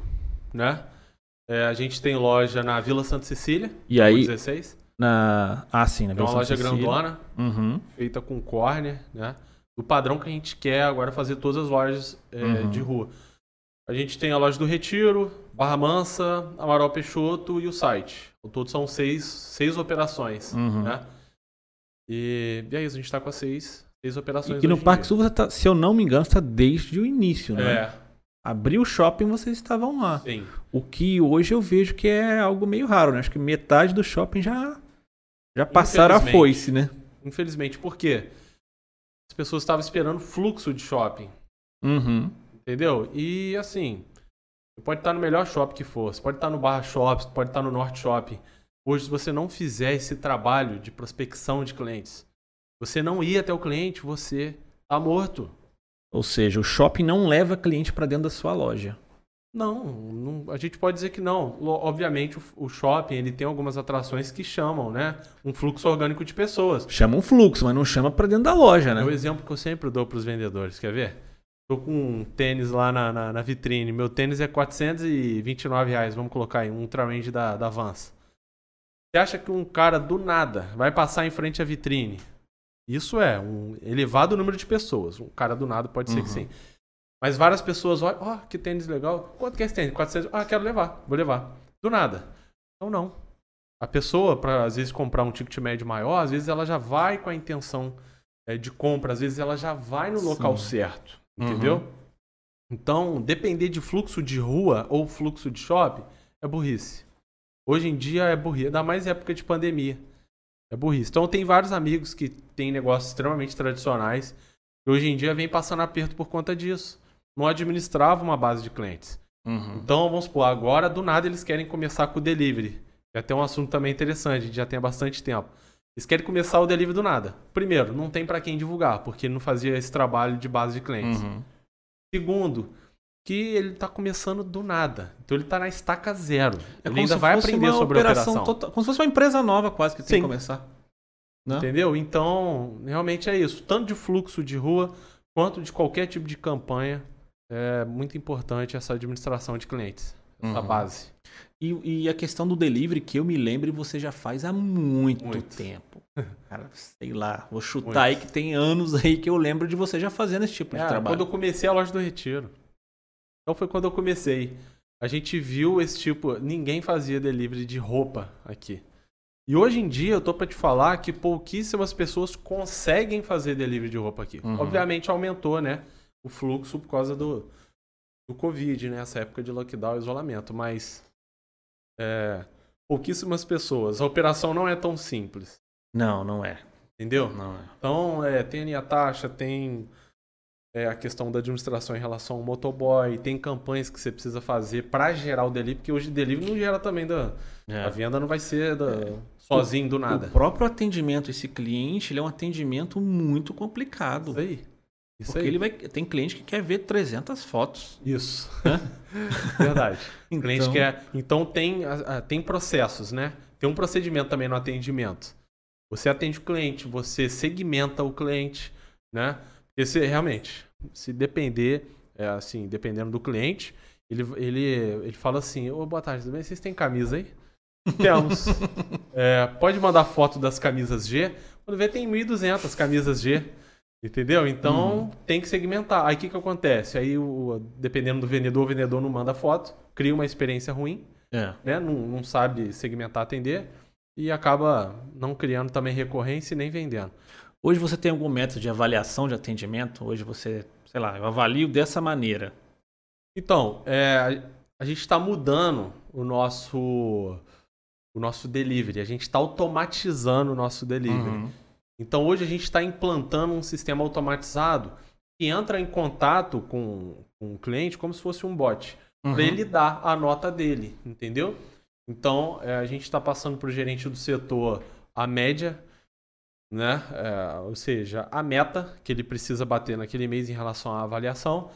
né? É, a gente tem loja na Vila Santa Cecília, e aí, 16. Na... Ah, sim, na Vila é uma Santa loja Cecília. grandona, uhum. feita com corner, né? Do padrão que a gente quer agora fazer todas as lojas é, uhum. de rua. A gente tem a loja do Retiro, Barra Mansa, Amaral Peixoto e o site. Todos são seis, seis operações, uhum. né? E, e é isso, a gente está com as seis, seis operações. E, no Parque Sul, você tá, se eu não me engano, está desde o início, né? É. Abriu o shopping, vocês estavam lá. Sim. O que hoje eu vejo que é algo meio raro, né? Acho que metade do shopping já, já passaram a foice, né? Infelizmente, por quê? As pessoas estavam esperando fluxo de shopping. Uhum. Entendeu? E assim, você pode estar no melhor shopping que for, você pode estar no Barra Shopping, pode estar no Norte Shopping. Hoje, se você não fizer esse trabalho de prospecção de clientes, você não ir até o cliente, você está morto. Ou seja, o shopping não leva cliente para dentro da sua loja. Não, não, a gente pode dizer que não. Obviamente, o, o, shopping ele tem algumas atrações que chamam, né? Um fluxo orgânico de pessoas. Chama um fluxo, mas não chama para dentro da loja, né? É o exemplo que eu sempre dou para os vendedores. Quer ver? Tô com um tênis lá na, na, na, vitrine. Meu tênis é 429 reais. Vamos colocar aí um ultra-range da, da Vans. Você acha que um cara do nada vai passar em frente à vitrine isso é um elevado número de pessoas. Um cara do nada pode ser uhum. que sim. Mas várias pessoas olham, ó, oh, que tênis legal. Quanto que é esse tênis? 400. Ah, quero levar. Vou levar. Do nada. Então não. A pessoa, para às vezes comprar um ticket médio maior, às vezes ela já vai com a intenção é, de compra, às vezes ela já vai no local sim. certo. Entendeu? Uhum. Então, depender de fluxo de rua ou fluxo de shopping é burrice. Hoje em dia é burrice, ainda mais época de pandemia. É burrice. Então tem vários amigos que têm negócios extremamente tradicionais e hoje em dia vem passando aperto por conta disso. Não administrava uma base de clientes. Uhum. Então, vamos supor, agora do nada eles querem começar com o delivery. Já tem um assunto também interessante, a gente já tem há bastante tempo. Eles querem começar o delivery do nada. Primeiro, não tem para quem divulgar, porque ele não fazia esse trabalho de base de clientes. Uhum. Segundo, que ele está começando do nada. Então ele está na estaca zero. É ele ainda vai aprender sobre operação. operação. Total, como se fosse uma empresa nova quase que tem Sim. que começar. Né? Entendeu? Então, realmente é isso. Tanto de fluxo de rua quanto de qualquer tipo de campanha, é muito importante essa administração de clientes, essa uhum. base. E, e, a questão do delivery, que eu me lembre, você já faz há muito, muito. tempo. Cara, sei lá, vou chutar muito. aí que tem anos aí que eu lembro de você já fazendo esse tipo de trabalho. Quando eu comecei a loja do Retiro. Então foi quando eu comecei. A gente viu esse tipo. Ninguém fazia delivery de roupa aqui. E hoje em dia eu tô para te falar que pouquíssimas pessoas conseguem fazer delivery de roupa aqui. Uhum. Obviamente aumentou, né? O fluxo por causa do, do Covid, né? Essa época de lockdown, isolamento. Mas. É, pouquíssimas pessoas. A operação não é tão simples. Não, não é. Entendeu? Não é. Então, é, tem a taxa, tem é, a questão da administração em relação ao motoboy, tem campanhas que você precisa fazer para gerar o delivery, porque hoje o delivery não gera também da é. a venda não vai ser da, é. sozinho do nada. O próprio atendimento esse cliente, ele é um atendimento muito complicado. Isso aí. Isso porque aí. ele vai tem cliente que quer ver 300 fotos. Isso. Verdade. então... Cliente quer, então tem tem processos, né? Tem um procedimento também no atendimento. Você atende o cliente, você segmenta o cliente, né? Porque se, realmente, se depender, é, assim, dependendo do cliente, ele, ele, ele fala assim, ô, boa tarde, tudo bem? Vocês têm camisa aí? Temos. é, pode mandar foto das camisas G. Quando vê, tem 1.200 camisas G. Entendeu? Então, uhum. tem que segmentar. Aí, o que, que acontece? Aí, o, dependendo do vendedor, o vendedor não manda foto, cria uma experiência ruim, é. né? não, não sabe segmentar, atender, e acaba não criando também recorrência e nem vendendo. Hoje você tem algum método de avaliação de atendimento? Hoje você, sei lá, eu avalio dessa maneira. Então, é, a gente está mudando o nosso, o nosso delivery. A gente está automatizando o nosso delivery. Uhum. Então, hoje a gente está implantando um sistema automatizado que entra em contato com, com o cliente como se fosse um bot. Uhum. Para ele dar a nota dele, entendeu? Então, é, a gente está passando para o gerente do setor a média, né? É, ou seja, a meta que ele precisa bater naquele mês em relação à avaliação.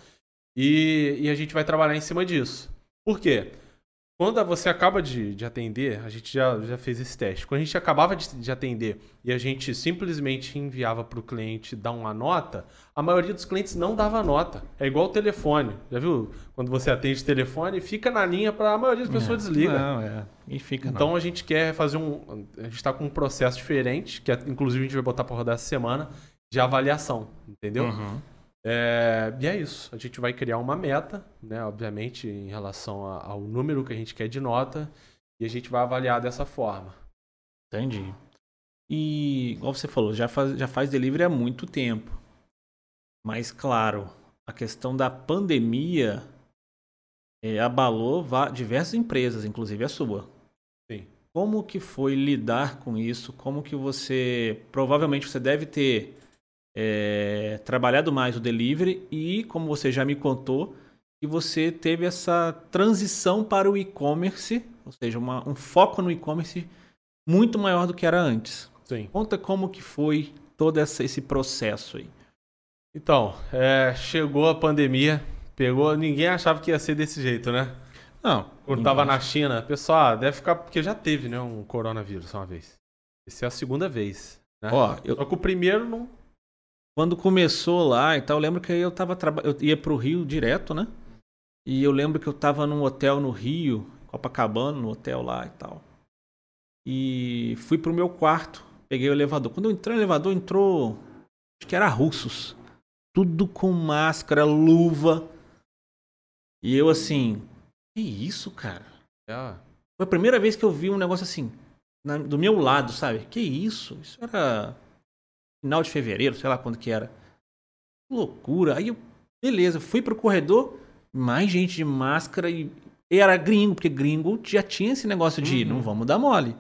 E, e a gente vai trabalhar em cima disso. Por quê? Quando você acaba de, de atender, a gente já, já fez esse teste. Quando a gente acabava de, de atender e a gente simplesmente enviava para o cliente dar uma nota, a maioria dos clientes não dava nota. É igual o telefone. Já viu? Quando você atende telefone, fica na linha para a maioria das pessoas é, desliga. Não, é. E fica Então não. a gente quer fazer um. A gente está com um processo diferente, que é, inclusive a gente vai botar para rodar essa semana, de avaliação. Entendeu? Uhum. É, e é isso. A gente vai criar uma meta, né? Obviamente, em relação a, ao número que a gente quer de nota, e a gente vai avaliar dessa forma. Entendi. E, igual você falou, já faz, já faz delivery há muito tempo. Mas, claro, a questão da pandemia é, abalou diversas empresas, inclusive a sua. Sim. Como que foi lidar com isso? Como que você... Provavelmente você deve ter é, trabalhado mais o delivery e, como você já me contou, que você teve essa transição para o e-commerce, ou seja, uma, um foco no e-commerce muito maior do que era antes. Sim. Conta como que foi todo essa, esse processo aí. Então, é, chegou a pandemia, pegou, ninguém achava que ia ser desse jeito, né? Não. Quando tava na China, pessoal, ah, deve ficar porque já teve, né, um coronavírus uma vez. Essa é a segunda vez. Né? Ó, eu... Só que o primeiro não quando começou lá e tal, eu lembro que eu tava eu ia pro Rio direto, né? E eu lembro que eu tava num hotel no Rio, Copacabana, no hotel lá e tal. E fui pro meu quarto, peguei o elevador. Quando eu entrei no elevador, entrou acho que era russos. Tudo com máscara, luva. E eu assim, que isso, cara? É. Foi a primeira vez que eu vi um negócio assim, na, do meu lado, sabe? Que isso? Isso era final de fevereiro, sei lá quando que era. Loucura. Aí eu, beleza, fui pro corredor, mais gente de máscara e, e era gringo, porque gringo já tinha esse negócio de uhum. não vamos dar mole.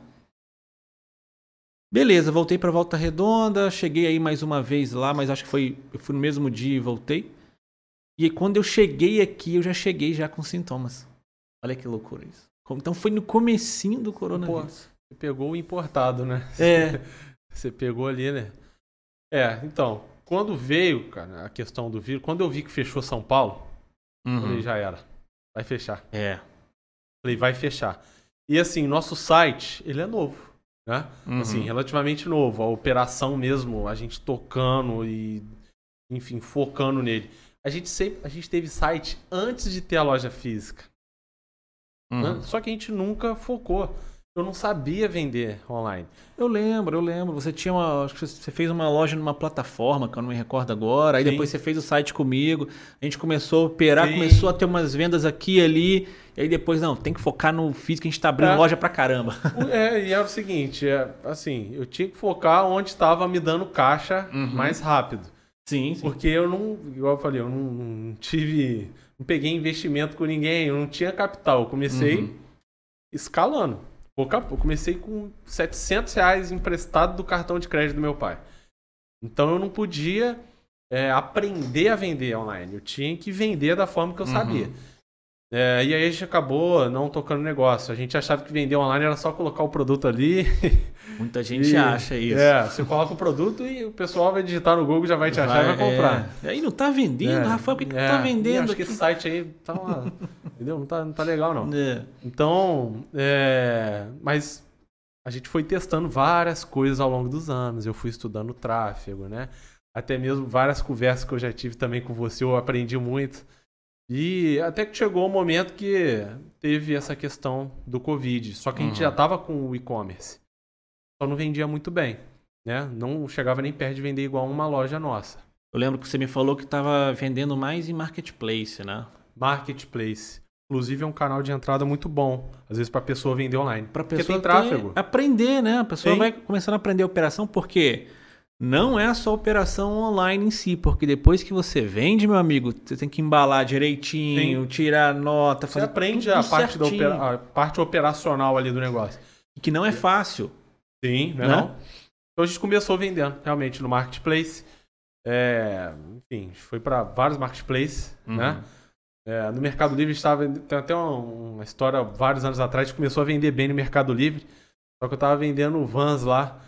Beleza, voltei para Volta Redonda, cheguei aí mais uma vez lá, mas acho que foi eu fui no mesmo dia e voltei. E quando eu cheguei aqui, eu já cheguei já com sintomas. Olha que loucura isso. Então foi no comecinho do coronavírus. Pô, você pegou o importado, né? É. Você pegou ali, né? É, então, quando veio, cara, a questão do vírus, quando eu vi que fechou São Paulo, uhum. falei, já era. Vai fechar. É. Falei, vai fechar. E assim, nosso site, ele é novo. Né? Uhum. Assim, relativamente novo. A operação mesmo, a gente tocando e, enfim, focando nele. A gente sempre, a gente teve site antes de ter a loja física. Uhum. Só que a gente nunca focou eu não sabia vender online. Eu lembro, eu lembro. Você tinha uma. Acho que você fez uma loja numa plataforma, que eu não me recordo agora. Aí Sim. depois você fez o site comigo. A gente começou a operar, Sim. começou a ter umas vendas aqui e ali. E aí depois, não, tem que focar no físico, a gente tá abrindo é. loja pra caramba. É, e é o seguinte, é, assim, eu tinha que focar onde estava me dando caixa uhum. mais rápido. Sim, sim, Porque eu não, igual eu falei, eu não, não, tive. Não peguei investimento com ninguém, eu não tinha capital. Eu comecei uhum. escalando. Pouco a pouco. Comecei com 700 reais emprestado do cartão de crédito do meu pai. Então eu não podia é, aprender a vender online. Eu tinha que vender da forma que eu uhum. sabia. É, e aí a gente acabou não tocando negócio. A gente achava que vender online era só colocar o produto ali. Muita gente e, acha isso. É, você coloca o produto e o pessoal vai digitar no Google, já vai te achar vai, e vai comprar. É. Aí não tá vendendo, é, Rafael, por que, é, que tá vendendo? Acho aqui? que esse site aí tá uma, entendeu? Não tá, não tá legal, não. É. Então, é, mas a gente foi testando várias coisas ao longo dos anos. Eu fui estudando tráfego, né? Até mesmo várias conversas que eu já tive também com você, eu aprendi muito. E até que chegou o momento que teve essa questão do Covid. Só que a gente uhum. já estava com o e-commerce. Só não vendia muito bem. Né? Não chegava nem perto de vender igual uma loja nossa. Eu lembro que você me falou que estava vendendo mais em marketplace, né? Marketplace. Inclusive é um canal de entrada muito bom, às vezes para a pessoa vender online. Para pessoa tem tráfego. aprender, né? A pessoa tem. vai começando a aprender a operação porque não é só operação online em si, porque depois que você vende, meu amigo, você tem que embalar direitinho, Sim. tirar nota, fazer Você aprende a parte, opera, a parte operacional ali do negócio. Que não é fácil. Sim, não é né? não? Então a gente começou vendendo realmente no marketplace. É, enfim, foi para vários marketplaces, uhum. né? É, no Mercado Livre estava. Tem até uma, uma, história, vários anos atrás, que começou a vender bem no Mercado Livre. Só que eu tava vendendo vans lá.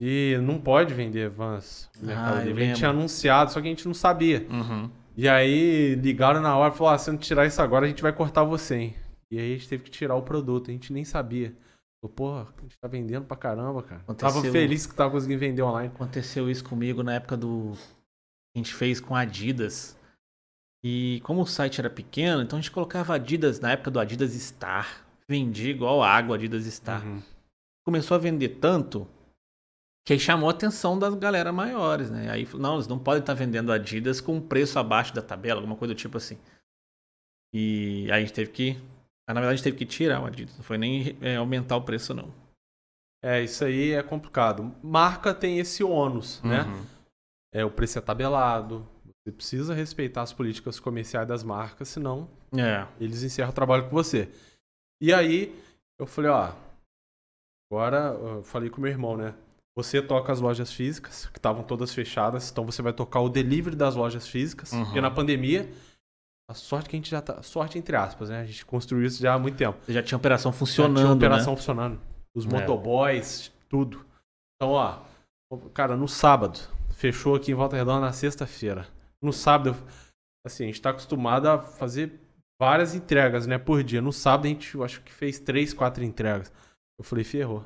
E não pode vender vans no Mercado ah, Livre. A gente tinha anunciado, só que a gente não sabia. Uhum. E aí ligaram na hora e falaram: ah, se não tirar isso agora, a gente vai cortar você, hein? E aí a gente teve que tirar o produto, a gente nem sabia. Falei, porra, a gente tá vendendo pra caramba, cara. Aconteceu... Tava feliz que tava conseguindo vender online. Aconteceu isso comigo na época do. A gente fez com Adidas. E como o site era pequeno, então a gente colocava Adidas na época do Adidas Star. Vendia igual água Adidas Star. Uhum. Começou a vender tanto que aí chamou a atenção das galera maiores, né? Aí, não, eles não podem estar vendendo Adidas com um preço abaixo da tabela, alguma coisa do tipo assim. E aí a gente teve que. Na verdade, teve que tirar o Adidas, não foi nem é, aumentar o preço, não. É, isso aí é complicado. Marca tem esse ônus, né? uhum. né? É, o preço é tabelado, você precisa respeitar as políticas comerciais das marcas, senão é. eles encerram o trabalho com você. E aí, eu falei, ó, agora eu falei com meu irmão, né? Você toca as lojas físicas, que estavam todas fechadas, então você vai tocar o delivery das lojas físicas. Uhum. Porque na pandemia, a sorte que a gente já tá. Sorte entre aspas, né? A gente construiu isso já há muito tempo. Já tinha operação funcionando. Já tinha operação né? funcionando. Os é. motoboys, tudo. Então, ó, cara, no sábado, fechou aqui em Volta Redonda na sexta-feira no sábado, assim, a gente tá acostumado a fazer várias entregas, né, por dia. No sábado a gente, eu acho que fez três, quatro entregas. Eu falei, ferrou.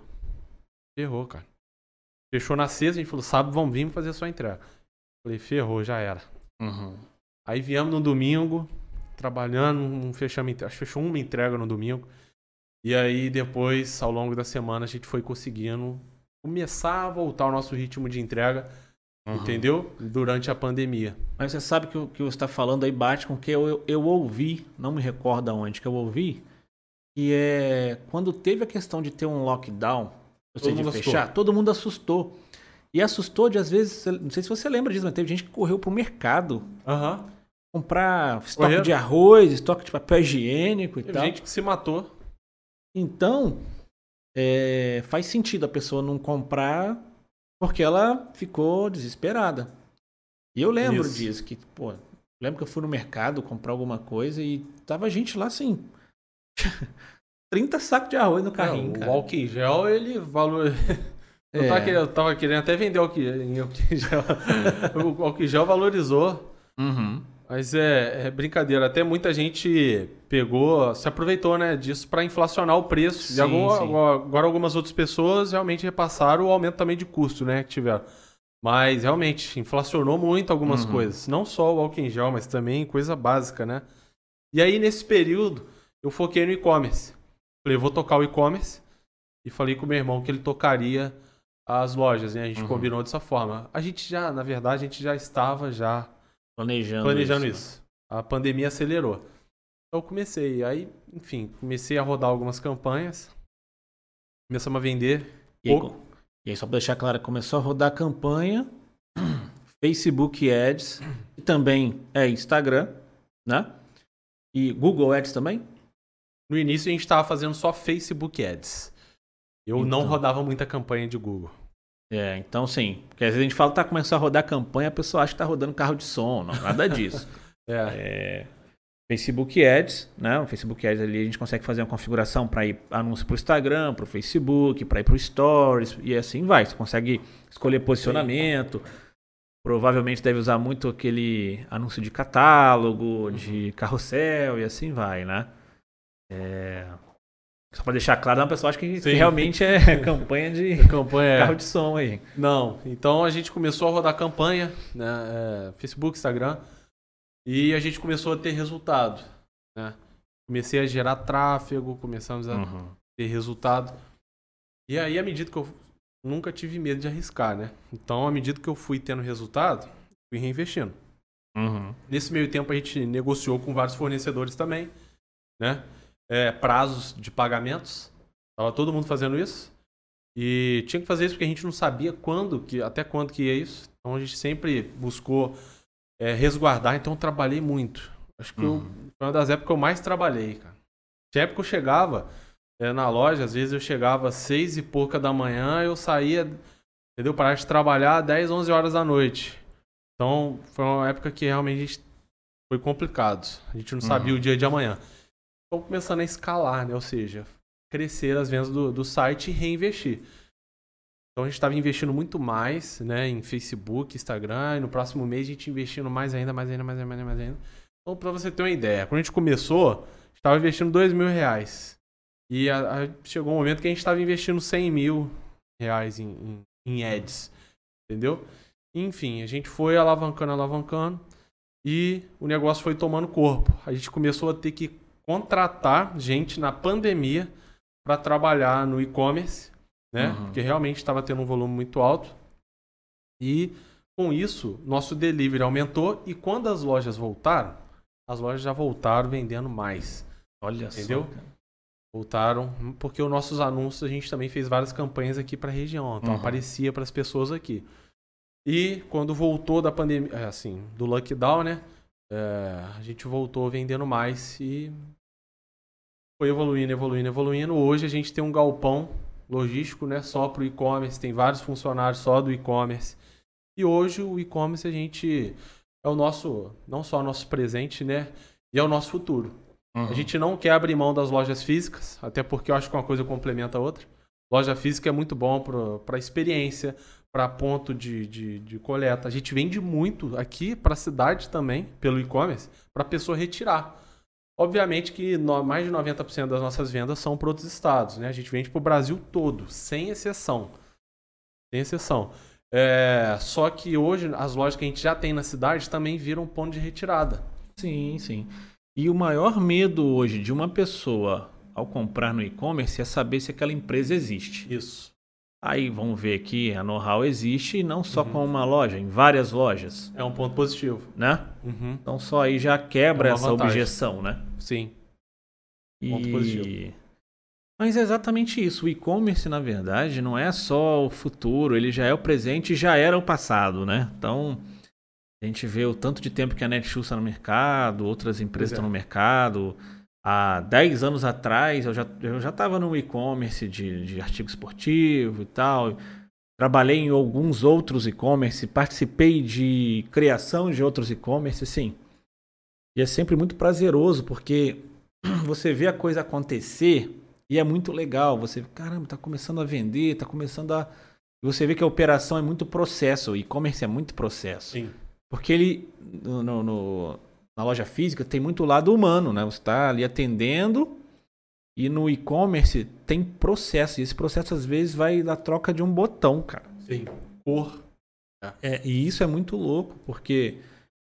Ferrou, cara. Fechou na sexta, a gente falou, sábado vamos vir fazer a sua entrega. Eu falei, ferrou, já era. Uhum. Aí viemos no domingo, trabalhando, não fechamos, acho que fechou uma entrega no domingo. E aí depois, ao longo da semana, a gente foi conseguindo começar a voltar ao nosso ritmo de entrega. Uhum. Entendeu? Durante a pandemia. Mas você sabe que o que você está falando aí bate com o que eu, eu, eu, ouvi, não me recordo aonde que eu ouvi, que é quando teve a questão de ter um lockdown, ou seja, de fechar, assustou. todo mundo assustou. E assustou de, às vezes, não sei se você lembra disso, mas teve gente que correu pro mercado. Uhum. Comprar estoque Correram. de arroz, estoque de papel higiênico e teve tal. gente que se matou. Então, é, faz sentido a pessoa não comprar porque ela ficou desesperada. E eu lembro Isso. disso, que, pô, lembro que eu fui no mercado comprar alguma coisa e tava gente lá assim. 30 sacos de arroz no carrinho. É, o álcool gel, ele valor. Eu, é. tava querendo, eu tava querendo até vender álcool gel. o gel valorizou. Uhum. Mas é, é, brincadeira. Até muita gente pegou, se aproveitou né, disso para inflacionar o preço. Sim, e agora, sim. agora, algumas outras pessoas realmente repassaram o aumento também de custo né, que tiveram. Mas realmente inflacionou muito algumas uhum. coisas. Não só o álcool em gel, mas também coisa básica, né? E aí, nesse período, eu foquei no e-commerce. Falei, vou tocar o e-commerce. E falei com o meu irmão que ele tocaria as lojas, né? A gente uhum. combinou dessa forma. A gente já, na verdade, a gente já estava já Planejando, planejando isso. isso. A pandemia acelerou. Então eu comecei. Aí, enfim, comecei a rodar algumas campanhas. Começamos a vender. E aí, e aí só para deixar claro, começou a rodar campanha, Facebook Ads, e também é Instagram, né? E Google Ads também? No início a gente estava fazendo só Facebook Ads. Eu então. não rodava muita campanha de Google. É, então sim. Porque às vezes a gente fala que tá começando a rodar campanha, a pessoa acha que tá rodando carro de som, não, nada disso. é. é. Facebook Ads, né? O Facebook Ads ali a gente consegue fazer uma configuração para ir anúncio para o Instagram, para o Facebook, para ir para o Stories e assim vai. Você consegue escolher posicionamento. Provavelmente deve usar muito aquele anúncio de catálogo, uhum. de carrossel e assim vai, né? É... Só para deixar claro, uma pessoa acha que, que, realmente é campanha de campanha é. carro de som aí. Não, então a gente começou a rodar campanha, né? É, Facebook, Instagram, e a gente começou a ter resultado. Né? Comecei a gerar tráfego, começamos a uhum. ter resultado. E aí, à medida que eu nunca tive medo de arriscar, né? Então, à medida que eu fui tendo resultado, fui reinvestindo. Uhum. Nesse meio tempo, a gente negociou com vários fornecedores também, né? É, prazos de pagamentos. Tava todo mundo fazendo isso. E tinha que fazer isso porque a gente não sabia quando, que, até quando que ia isso. Então a gente sempre buscou é, resguardar, então eu trabalhei muito. Acho que uhum. eu, foi uma das épocas que eu mais trabalhei, cara. Tinha época que eu chegava é, na loja, às vezes eu chegava às seis e pouca da manhã, eu saía, entendeu? Parar de trabalhar às 10, 11 horas da noite. Então foi uma época que realmente foi complicado. A gente não sabia uhum. o dia de amanhã. Estamos começando a escalar, né? Ou seja, crescer as vendas do, do site e reinvestir. Então a gente estava investindo muito mais, né, em Facebook, Instagram, e no próximo mês a gente investindo mais ainda, mais ainda, mais ainda, mais ainda. Mais ainda. Então, para você ter uma ideia, quando a gente começou, estava investindo dois mil reais. E a, a, chegou um momento que a gente estava investindo 100 mil reais em, em, em ads. Entendeu? Enfim, a gente foi alavancando, alavancando. E o negócio foi tomando corpo. A gente começou a ter que contratar gente na pandemia para trabalhar no e-commerce, né? Uhum. Porque realmente estava tendo um volume muito alto. E com isso, nosso delivery aumentou. E quando as lojas voltaram, as lojas já voltaram vendendo mais. Olha Entendeu? só. Cara. Voltaram, porque os nossos anúncios a gente também fez várias campanhas aqui para a região, então uhum. aparecia para as pessoas aqui. E quando voltou da pandemia, assim, do lockdown, né? É, a gente voltou vendendo mais e foi evoluindo, evoluindo, evoluindo. Hoje a gente tem um galpão logístico, né? Só para o e-commerce, tem vários funcionários só do e-commerce. E hoje o e-commerce a gente é o nosso, não só o nosso presente, né? E é o nosso futuro. Uhum. A gente não quer abrir mão das lojas físicas, até porque eu acho que uma coisa complementa a outra. Loja física é muito bom para a experiência, para ponto de, de, de, coleta. A gente vende muito aqui para a cidade também, pelo e-commerce, para a pessoa retirar. Obviamente que no, mais de 90% das nossas vendas são para outros estados. Né? A gente vende para o Brasil todo, sem exceção. Sem exceção. É, só que hoje as lojas que a gente já tem na cidade também viram ponto de retirada. Sim, sim. E o maior medo hoje de uma pessoa ao comprar no e-commerce é saber se aquela empresa existe. Isso. Aí vamos ver que a know-how existe não só uhum. com uma loja, em várias lojas. É um ponto positivo. Né? Uhum. Então só aí já quebra é essa vantagem. objeção, né? Sim. Ponto e... positivo. Mas é exatamente isso. O e-commerce, na verdade, não é só o futuro, ele já é o presente e já era o passado, né? Então, a gente vê o tanto de tempo que a Netshoes está no mercado, outras empresas estão é. no mercado. Há 10 anos atrás, eu já eu já estava no e-commerce de, de artigo esportivo e tal. Trabalhei em alguns outros e-commerce, participei de criação de outros e-commerce, sim. E é sempre muito prazeroso, porque você vê a coisa acontecer e é muito legal. Você, caramba, tá começando a vender, tá começando a. Você vê que a operação é muito processo, o e-commerce é muito processo. Sim. Porque ele, no, no, na loja física, tem muito lado humano, né? Você está ali atendendo e no e-commerce tem processo. E esse processo, às vezes, vai da troca de um botão, cara. Sim. Por. É, e isso é muito louco, porque,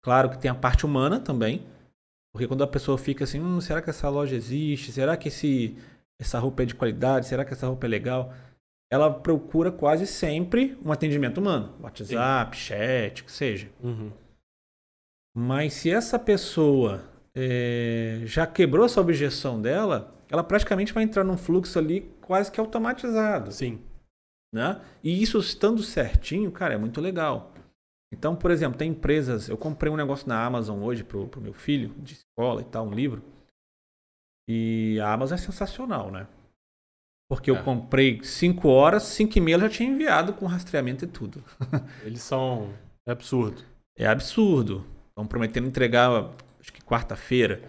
claro que tem a parte humana também. Porque quando a pessoa fica assim, hum, será que essa loja existe? Será que esse essa roupa é de qualidade? Será que essa roupa é legal? Ela procura quase sempre um atendimento humano. WhatsApp, Sim. chat, o que seja. Uhum. Mas se essa pessoa é, já quebrou essa objeção dela, ela praticamente vai entrar num fluxo ali quase que automatizado. Sim. Né? E isso estando certinho, cara, é muito legal. Então, por exemplo, tem empresas. Eu comprei um negócio na Amazon hoje pro, pro meu filho, de escola e tal, um livro. E a Amazon é sensacional, né? Porque é. eu comprei 5 horas, 5 e meia já tinha enviado com rastreamento e tudo. Eles são. É absurdo. É absurdo. Estão prometendo entregar, acho que quarta-feira.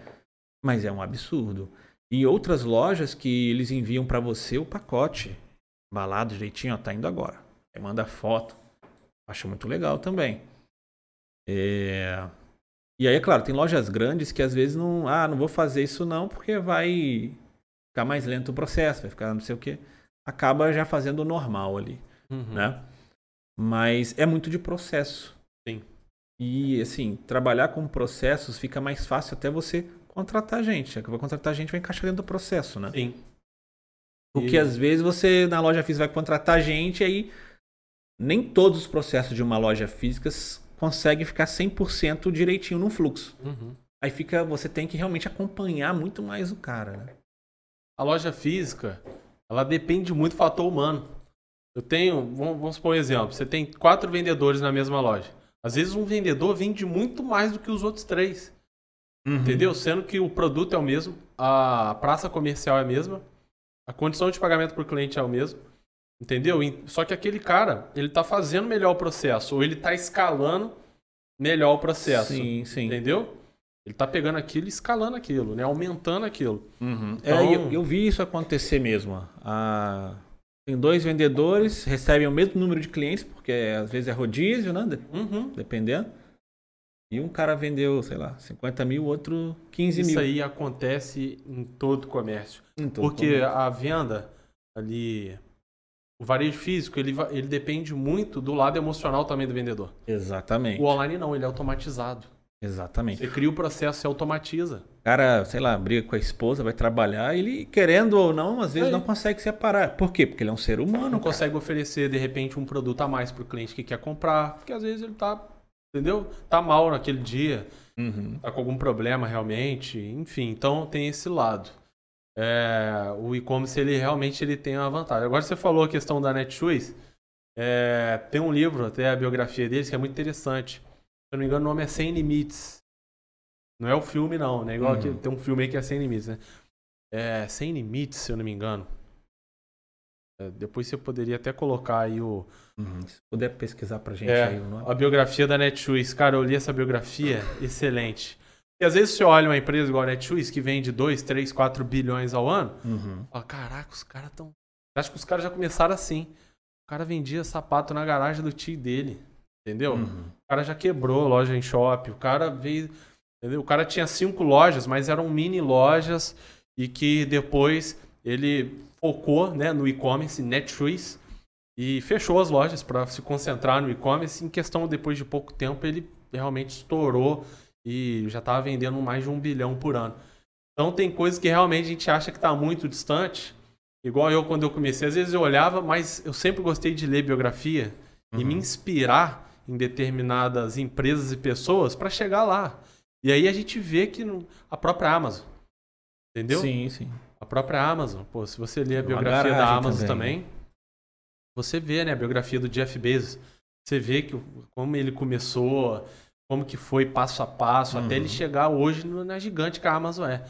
Mas é um absurdo. E outras lojas que eles enviam para você o pacote, embalado direitinho, ó, tá indo agora. Aí manda foto. Acho muito legal também. É... E aí, é claro, tem lojas grandes que às vezes não. Ah, não vou fazer isso não, porque vai ficar mais lento o processo, vai ficar não sei o quê. Acaba já fazendo o normal ali, uhum. né? Mas é muito de processo. Sim. E, assim, trabalhar com processos fica mais fácil até você contratar gente. Já que vai contratar gente, vai encaixar dentro do processo, né? Sim. Porque e... às vezes você, na loja física, vai contratar gente e aí nem todos os processos de uma loja física consegue ficar 100% direitinho no fluxo. Uhum. Aí fica, você tem que realmente acompanhar muito mais o cara, né? A loja física, ela depende muito do fator humano. Eu tenho, vamos, vamos supor um exemplo, você tem quatro vendedores na mesma loja. Às vezes um vendedor vende muito mais do que os outros três. Uhum. Entendeu? Sendo que o produto é o mesmo, a praça comercial é a mesma, a condição de pagamento por cliente é o mesmo. Entendeu? Só que aquele cara, ele tá fazendo melhor o processo, ou ele tá escalando melhor o processo. Sim, sim. Entendeu? Ele está pegando aquilo e escalando aquilo, né? Aumentando aquilo. Uhum. Então... É, eu, eu, vi isso acontecer mesmo. Tem dois vendedores, recebem o mesmo número de clientes, porque às vezes é rodízio, né? Uhum. Dependendo. E um cara vendeu, sei lá, 50 mil, outro 15 isso mil. Isso aí acontece em todo comércio. Em todo porque comércio. a venda ali, o varejo físico, ele, ele depende muito do lado emocional também do vendedor. Exatamente. O online não, ele é automatizado. Exatamente. Você cria o processo, você automatiza. O cara, sei lá, briga com a esposa, vai trabalhar, ele, querendo ou não, às vezes é. não consegue separar. Por quê? Porque ele é um ser humano. Não cara. consegue oferecer, de repente, um produto a mais para o cliente que quer comprar. Porque às vezes ele tá, entendeu? Tá mal naquele dia. Uhum. Tá com algum problema realmente. Enfim, então tem esse lado. É, o e-commerce, ele realmente ele tem uma vantagem. Agora você falou a questão da Netshoes. É, tem um livro, até a biografia deles, que é muito interessante eu não me engano, o nome é Sem Limites. Não é o filme, não, né? Igual uhum. que tem um filme aí que é Sem Limites, né? É Sem Limites, se eu não me engano. É, depois você poderia até colocar aí o. Uhum. Se puder pesquisar pra gente é, aí o nome. A biografia da Netshoes. Cara, eu li essa biografia, excelente. E às vezes você olha uma empresa igual a Netshoes, que vende 2, 3, 4 bilhões ao ano, uhum. fala, caraca, os caras estão. Acho que os caras já começaram assim. O cara vendia sapato na garagem do tio dele. Entendeu? Uhum. O cara já quebrou loja em shopping. O cara veio. Entendeu? O cara tinha cinco lojas, mas eram mini lojas e que depois ele focou né, no e-commerce, Netshoes, e fechou as lojas para se concentrar no e-commerce. Em questão, depois de pouco tempo, ele realmente estourou e já estava vendendo mais de um bilhão por ano. Então tem coisas que realmente a gente acha que está muito distante. Igual eu, quando eu comecei, às vezes eu olhava, mas eu sempre gostei de ler biografia uhum. e me inspirar em determinadas empresas e pessoas para chegar lá. E aí a gente vê que a própria Amazon. Entendeu? Sim, sim. A própria Amazon. Pô, se você ler a biografia da Amazon também. também, você vê, né, a biografia do Jeff Bezos. Você vê que como ele começou, como que foi passo a passo, uhum. até ele uhum. chegar hoje na gigante que a Amazon é.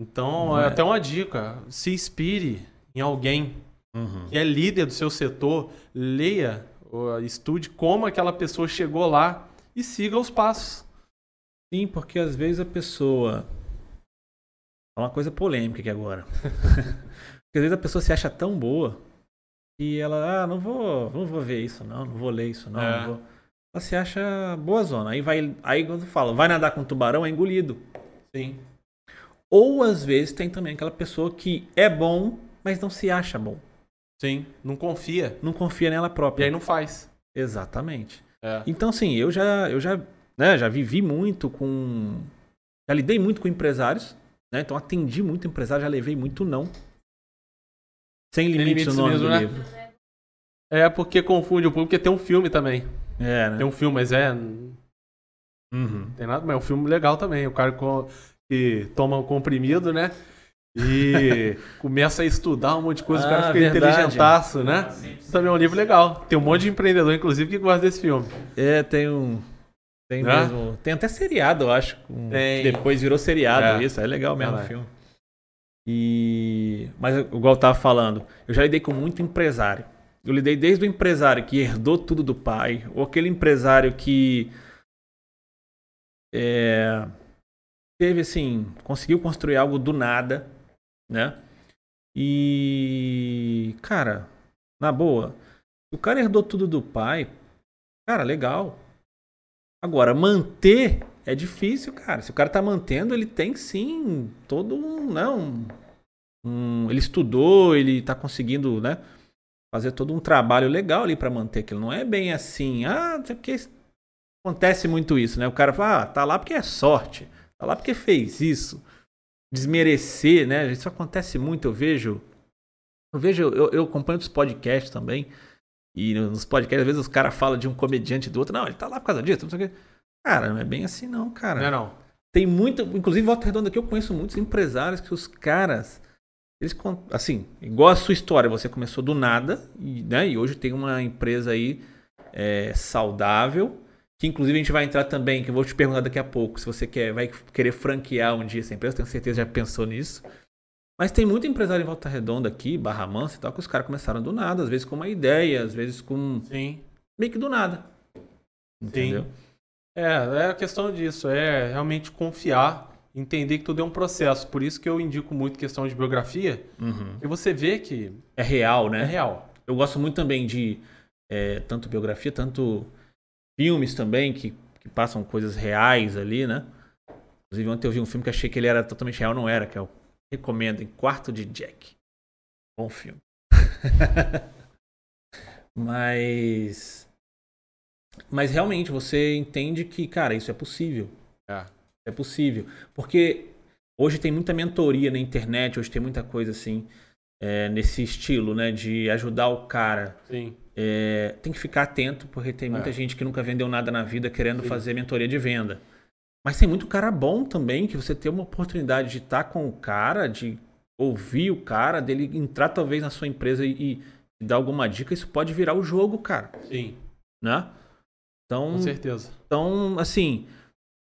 Então, é, é até uma dica. Se inspire em alguém uhum. que é líder do seu setor, leia estude como aquela pessoa chegou lá e siga os passos. Sim, porque às vezes a pessoa. É uma coisa polêmica aqui agora. porque às vezes a pessoa se acha tão boa que ela, ah, não vou, não vou ver isso, não, não vou ler isso, não. É. não vou... Ela se acha boa zona. Aí vai, aí quando fala, vai nadar com tubarão, é engolido. Sim. Ou às vezes tem também aquela pessoa que é bom, mas não se acha bom. Sim, não confia. Não confia nela própria. E aí não faz. Exatamente. É. Então, assim, eu já, eu já, né, já vivi muito com. Já lidei muito com empresários, né? Então atendi muito empresário, já levei muito não. Sem limites, limites o nome mesmo, do né? livro. É porque confunde o público, porque tem um filme também. É, né? Tem um filme, mas é. Uhum. Tem nada, mas é um filme legal também. O cara que toma um comprimido, né? E começa a estudar um monte de coisa, ah, o cara ah, fica verdade. inteligentaço, né? Também é um livro legal. Tem um monte de empreendedor, inclusive, que gosta desse filme. É, tem um. Tem é? mesmo. Tem até seriado, eu acho. Um, depois virou seriado, é. isso. É legal mesmo o filme. E. Mas, igual eu tava falando, eu já lidei com muito empresário. Eu lidei desde o empresário que herdou tudo do pai, ou aquele empresário que. É, teve assim, conseguiu construir algo do nada né? E, cara, na boa, o cara herdou tudo do pai, cara, legal. Agora, manter é difícil, cara. Se o cara tá mantendo, ele tem sim todo um, né, um, um ele estudou, ele tá conseguindo, né, fazer todo um trabalho legal ali para manter aquilo. Não é bem assim, ah, porque acontece muito isso, né? O cara fala, ah, tá lá porque é sorte, tá lá porque fez isso desmerecer, né? Isso acontece muito, eu vejo. Eu vejo, eu, eu acompanho os podcasts também. E nos podcasts, às vezes, os caras falam de um comediante do outro. Não, ele tá lá por causa disso, não sei o quê. Cara, não é bem assim, não, cara. Não é não. Tem muito. Inclusive, Volta Redonda aqui, eu conheço muitos empresários que os caras. Eles, assim, igual a sua história, você começou do nada, e, né, e hoje tem uma empresa aí é, saudável, que inclusive a gente vai entrar também, que eu vou te perguntar daqui a pouco, se você quer, vai querer franquear um dia essa empresa, tenho certeza que já pensou nisso. Mas tem muito empresário em Volta Redonda aqui, Barra Mansa e tal, que os caras começaram do nada, às vezes com uma ideia, às vezes com. Sim. Meio que do nada. Entendeu? Sim. É, é a questão disso, é realmente confiar, entender que tudo é um processo. Por isso que eu indico muito questão de biografia, uhum. e você vê que... É real, né? É real. Eu gosto muito também de é, tanto biografia, tanto filmes também, que, que passam coisas reais ali, né? Inclusive, ontem eu vi um filme que achei que ele era totalmente real, não era, que é o Recomendo, em Quarto de Jack. Bom filme. Mas. Mas realmente você entende que, cara, isso é possível. É. É possível. Porque hoje tem muita mentoria na internet, hoje tem muita coisa assim, é, nesse estilo, né? De ajudar o cara. Sim. É, tem que ficar atento, porque tem muita é. gente que nunca vendeu nada na vida querendo Sim. fazer mentoria de venda. Mas tem muito cara bom também, que você tem uma oportunidade de estar com o cara, de ouvir o cara, dele entrar talvez na sua empresa e, e dar alguma dica, isso pode virar o jogo, cara. Sim. Né? Então, com certeza. Então, assim,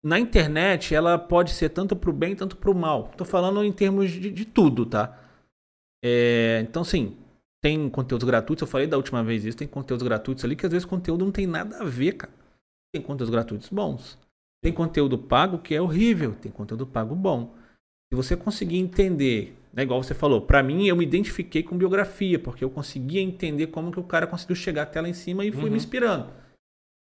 na internet ela pode ser tanto pro bem, tanto pro mal. Tô falando em termos de, de tudo, tá? É, então, assim, tem conteúdos gratuitos, eu falei da última vez isso, tem conteúdos gratuitos ali que às vezes o conteúdo não tem nada a ver, cara. Tem conteúdos gratuitos bons. Tem conteúdo pago que é horrível, tem conteúdo pago bom. Se você conseguir entender, né, igual você falou, para mim eu me identifiquei com biografia, porque eu conseguia entender como que o cara conseguiu chegar até lá em cima e fui uhum. me inspirando.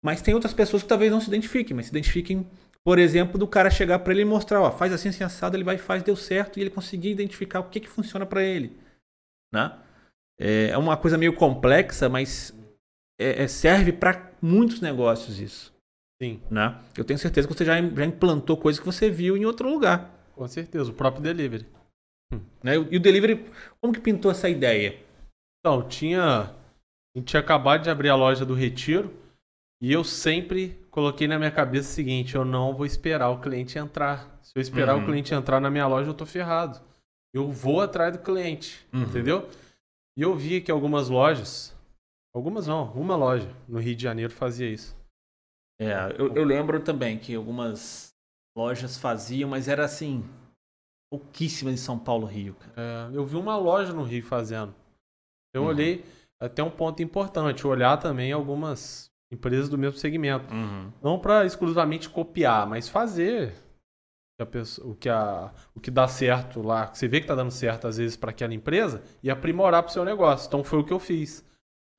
Mas tem outras pessoas que talvez não se identifiquem, mas se identifiquem, por exemplo, do cara chegar para ele e mostrar, ó, faz assim, assim, assado, ele vai e faz, deu certo, e ele conseguir identificar o que que funciona para ele, né? É, é uma coisa meio complexa, mas é, é serve para muitos negócios isso. Sim. Né? Eu tenho certeza que você já, já implantou coisas que você viu em outro lugar. Com certeza, o próprio delivery. Hum. Né? E o delivery, como que pintou essa ideia? Então, tinha. A gente tinha acabado de abrir a loja do Retiro e eu sempre coloquei na minha cabeça o seguinte: eu não vou esperar o cliente entrar. Se eu esperar uhum. o cliente entrar na minha loja, eu tô ferrado. Eu vou atrás do cliente, uhum. entendeu? E eu vi que algumas lojas, algumas não, uma loja no Rio de Janeiro fazia isso. É, eu, eu lembro também que algumas lojas faziam, mas era assim, pouquíssimas em São Paulo, Rio. É, eu vi uma loja no Rio fazendo. Eu uhum. olhei até um ponto importante, olhar também algumas empresas do mesmo segmento. Uhum. Não para exclusivamente copiar, mas fazer pessoa, o, que a, o que dá certo lá, que você vê que está dando certo às vezes para aquela empresa e aprimorar para o seu negócio. Então foi o que eu fiz.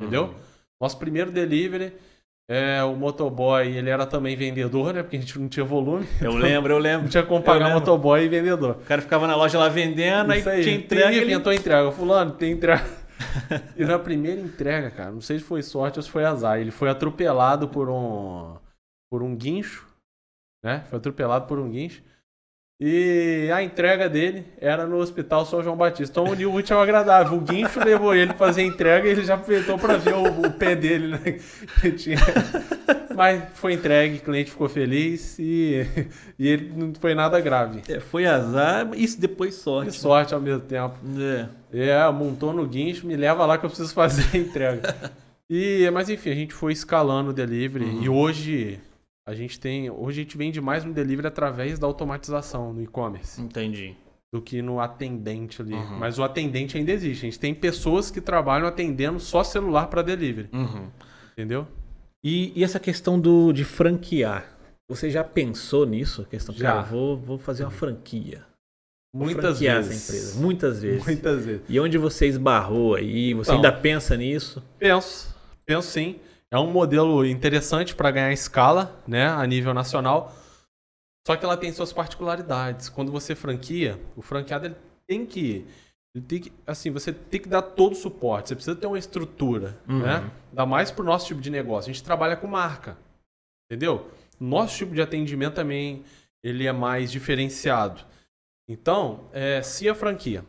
Entendeu? Uhum. Nosso primeiro delivery é, o motoboy, ele era também vendedor, né? Porque a gente não tinha volume. Eu então lembro, eu lembro. Não tinha como pagar motoboy e vendedor. O cara ficava na loja lá vendendo, Isso aí, tinha entrega. Ele inventou entrega. Fulano, tem entrega. e na primeira entrega, cara, não sei se foi sorte ou se foi azar. Ele foi atropelado por um por um guincho, né? Foi atropelado por um guincho. E a entrega dele era no Hospital São João Batista. Então uniu o útil ao agradável. O guincho levou ele para fazer a entrega e ele já aproveitou para ver o, o, pé dele, né? Mas foi entregue, o cliente ficou feliz e, e ele não foi nada grave. É, foi azar, isso depois sorte. E sorte ao mesmo tempo. É. é, montou no guincho, me leva lá que eu preciso fazer a entrega. E, mas enfim, a gente foi escalando o delivery uhum. e hoje a gente tem. Hoje a gente vende mais no delivery através da automatização no e-commerce. Entendi. Do que no atendente ali. Uhum. Mas o atendente ainda existe. A gente tem pessoas que trabalham atendendo só celular para delivery. Uhum. Entendeu? E, e, essa questão do, de franquear? Você já pensou nisso? A questão, já. cara, vou, vou fazer uma franquia. Muitas vezes. Muitas vezes. Muitas vezes. E onde você esbarrou aí? Você então, ainda pensa nisso? Penso. Penso sim. É um modelo interessante para ganhar escala, né, a nível nacional. Só que ela tem suas particularidades. Quando você franquia, o franqueado ele tem que ele tem que, assim, você tem que dar todo o suporte. Você precisa ter uma estrutura, uhum. né? Ainda mais pro nosso tipo de negócio. A gente trabalha com marca, entendeu? Nosso tipo de atendimento também ele é mais diferenciado. Então, é, se a franquia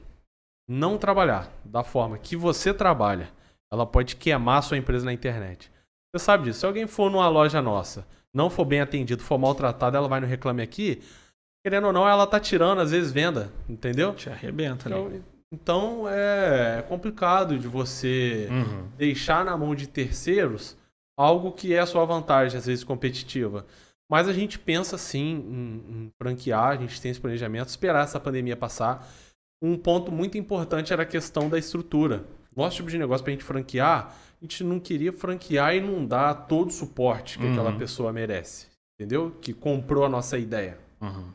não trabalhar da forma que você trabalha, ela pode queimar a sua empresa na internet. Você sabe disso. Se alguém for numa loja nossa, não for bem atendido, for maltratado, ela vai no Reclame Aqui, querendo ou não, ela tá tirando, às vezes, venda. Entendeu? Te arrebenta, então, né? Então é complicado de você uhum. deixar na mão de terceiros algo que é a sua vantagem, às vezes competitiva. Mas a gente pensa sim em, em franquear, a gente tem esse planejamento, esperar essa pandemia passar. Um ponto muito importante era a questão da estrutura. Nosso tipo de negócio para a gente franquear, a gente não queria franquear e não dar todo o suporte que uhum. aquela pessoa merece. entendeu? Que comprou a nossa ideia. Uhum.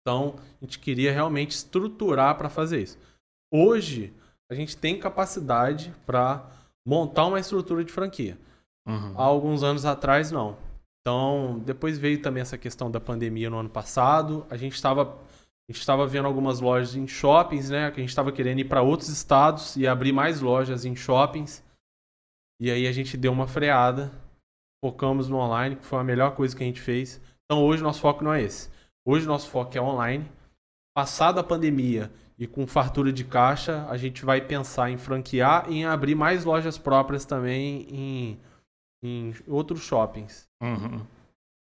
Então, a gente queria realmente estruturar para fazer isso. Hoje, a gente tem capacidade para montar uma estrutura de franquia. Uhum. Há alguns anos atrás, não. Então, depois veio também essa questão da pandemia no ano passado. A gente estava a gente estava vendo algumas lojas em shoppings, né? Que a gente estava querendo ir para outros estados e abrir mais lojas em shoppings. E aí a gente deu uma freada, focamos no online, que foi a melhor coisa que a gente fez. Então hoje nosso foco não é esse. Hoje nosso foco é online. Passada a pandemia e com fartura de caixa, a gente vai pensar em franquear e em abrir mais lojas próprias também em, em outros shoppings. Uhum.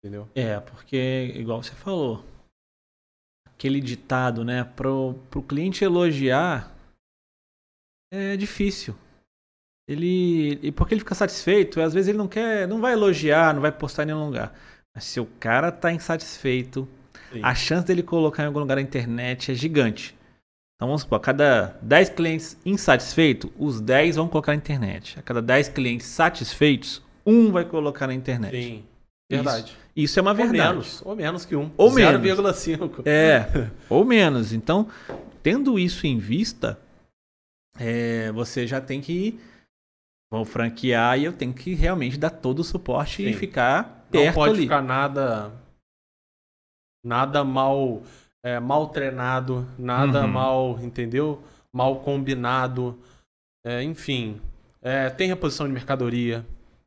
Entendeu? É, porque, igual você falou, aquele ditado, né? Pro, pro cliente elogiar é difícil. Ele. E porque ele fica satisfeito, às vezes ele não quer. não vai elogiar, não vai postar em nenhum lugar. Mas se o cara tá insatisfeito, Sim. a chance dele colocar em algum lugar na internet é gigante. Então vamos supor, a cada 10 clientes insatisfeitos, os 10 vão colocar na internet. A cada 10 clientes satisfeitos, um vai colocar na internet. Sim. Verdade. Isso, isso é uma Ou verdade. menos, ou menos que um. Ou menos. 0,5. É, ou menos. Então, tendo isso em vista, é, você já tem que vou franquear e eu tenho que realmente dar todo o suporte e Sim. ficar Não perto pode ali. ficar nada nada mal é, mal treinado, nada Uhum. mal, entendeu? Mal combinado, É, enfim, é, tem reposição de mercadoria,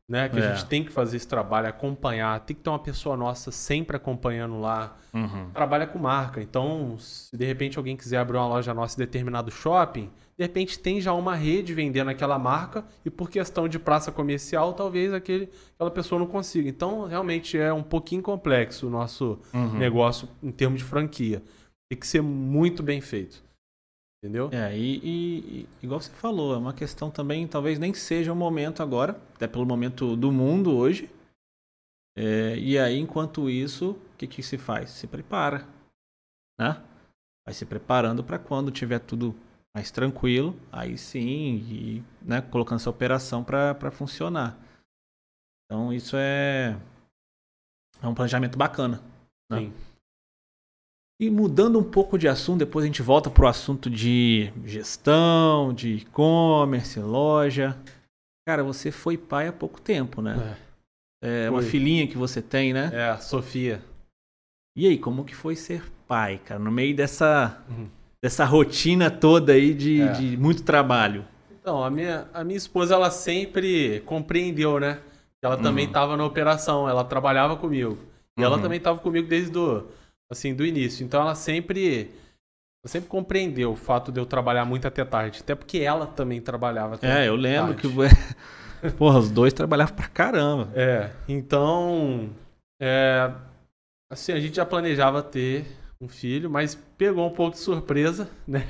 né? Que É. a gente tem que fazer esse trabalho, acompanhar, tem que ter uma pessoa nossa sempre acompanhando lá. Uhum. Trabalha com marca, então se de repente alguém quiser abrir uma loja nossa em determinado shopping, de repente tem já uma rede vendendo aquela marca e por questão de praça comercial, talvez aquele, aquela pessoa não consiga. Então, realmente é um pouquinho complexo o nosso Uhum. negócio em termos de franquia. Tem que ser muito bem feito. Entendeu? É, e, e- e igual você falou, é uma questão também, talvez nem seja o momento agora, até pelo momento do mundo hoje. É, e aí, enquanto isso, o que, que se faz? Se prepara, né? Vai se preparando para quando tiver tudo mais tranquilo, aí sim, e né, colocando essa operação para funcionar. Então, isso é, é um planejamento bacana. né? Sim. E mudando um pouco de assunto, depois a gente volta pro assunto de gestão, de e-commerce, loja. Cara, você foi pai há pouco tempo, né? É uma Foi. filhinha que você tem, né? É, a Sofia. E aí, como que foi ser pai, cara? No meio dessa, Uhum. Dessa rotina toda aí de, É. de muito trabalho. Então, a minha, a minha esposa, ela sempre compreendeu, né? Ela também Uhum. estava na operação, ela trabalhava comigo. E ela Uhum. também estava comigo desde do, assim, do início. Então, ela sempre, ela sempre compreendeu o fato de eu trabalhar muito até tarde. Até porque ela também trabalhava até É, eu lembro tarde. que. Porra, os dois trabalhavam pra caramba. É, então, é, assim, a gente já planejava ter um filho, mas pegou um pouco de surpresa, né?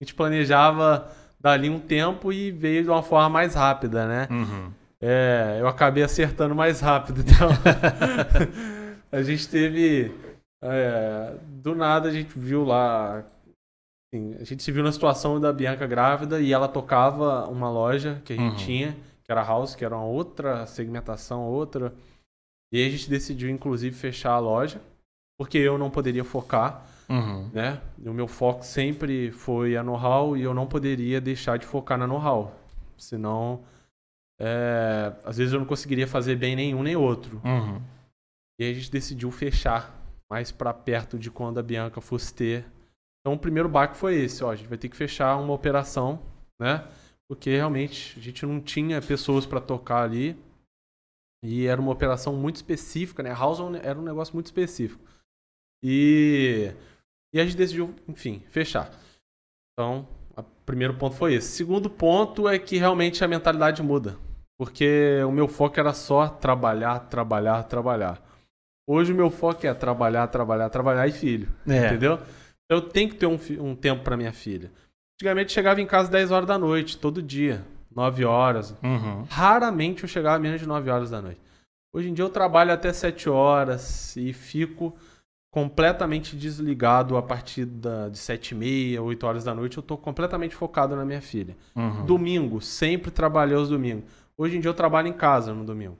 A gente planejava dali um tempo e veio de uma forma mais rápida, né? Uhum. É, eu acabei acertando mais rápido, então. a gente teve. é, do nada a gente viu lá. assim, a gente se viu na situação da Bianca grávida e ela tocava uma loja que a gente Uhum. tinha, que era House, que era uma outra segmentação, outra. E aí a gente decidiu, inclusive, fechar a loja, porque eu não poderia focar Uhum. né? O meu foco sempre foi a know-how e eu não poderia deixar de focar na know-how. Senão, é, às vezes eu não conseguiria fazer bem nenhum nem outro. Uhum. E aí a gente decidiu fechar mais pra perto de quando a Bianca fosse ter. Então o primeiro baque foi esse, ó, a gente vai ter que fechar uma operação, né? Porque realmente a gente não tinha pessoas pra tocar ali. E era uma operação muito específica, né? House era um negócio muito específico. E, e a gente decidiu, enfim, fechar. Então, o primeiro ponto foi esse. Segundo ponto é que realmente a mentalidade muda. Porque o meu foco era só trabalhar, trabalhar, trabalhar. Hoje o meu foco é trabalhar, trabalhar, trabalhar e filho. É. Entendeu? Eu tenho que ter um, um tempo pra minha filha. Antigamente chegava em casa 10 horas da noite, todo dia. 9 horas. Uhum. Raramente eu chegava menos de 9 horas da noite. Hoje em dia eu trabalho até 7 horas e fico completamente desligado a partir da, de 7 e meia, 8 horas da noite. Eu tô completamente focado na minha filha. Uhum. Domingo, sempre trabalhei aos domingos. Hoje em dia eu trabalho em casa no domingo.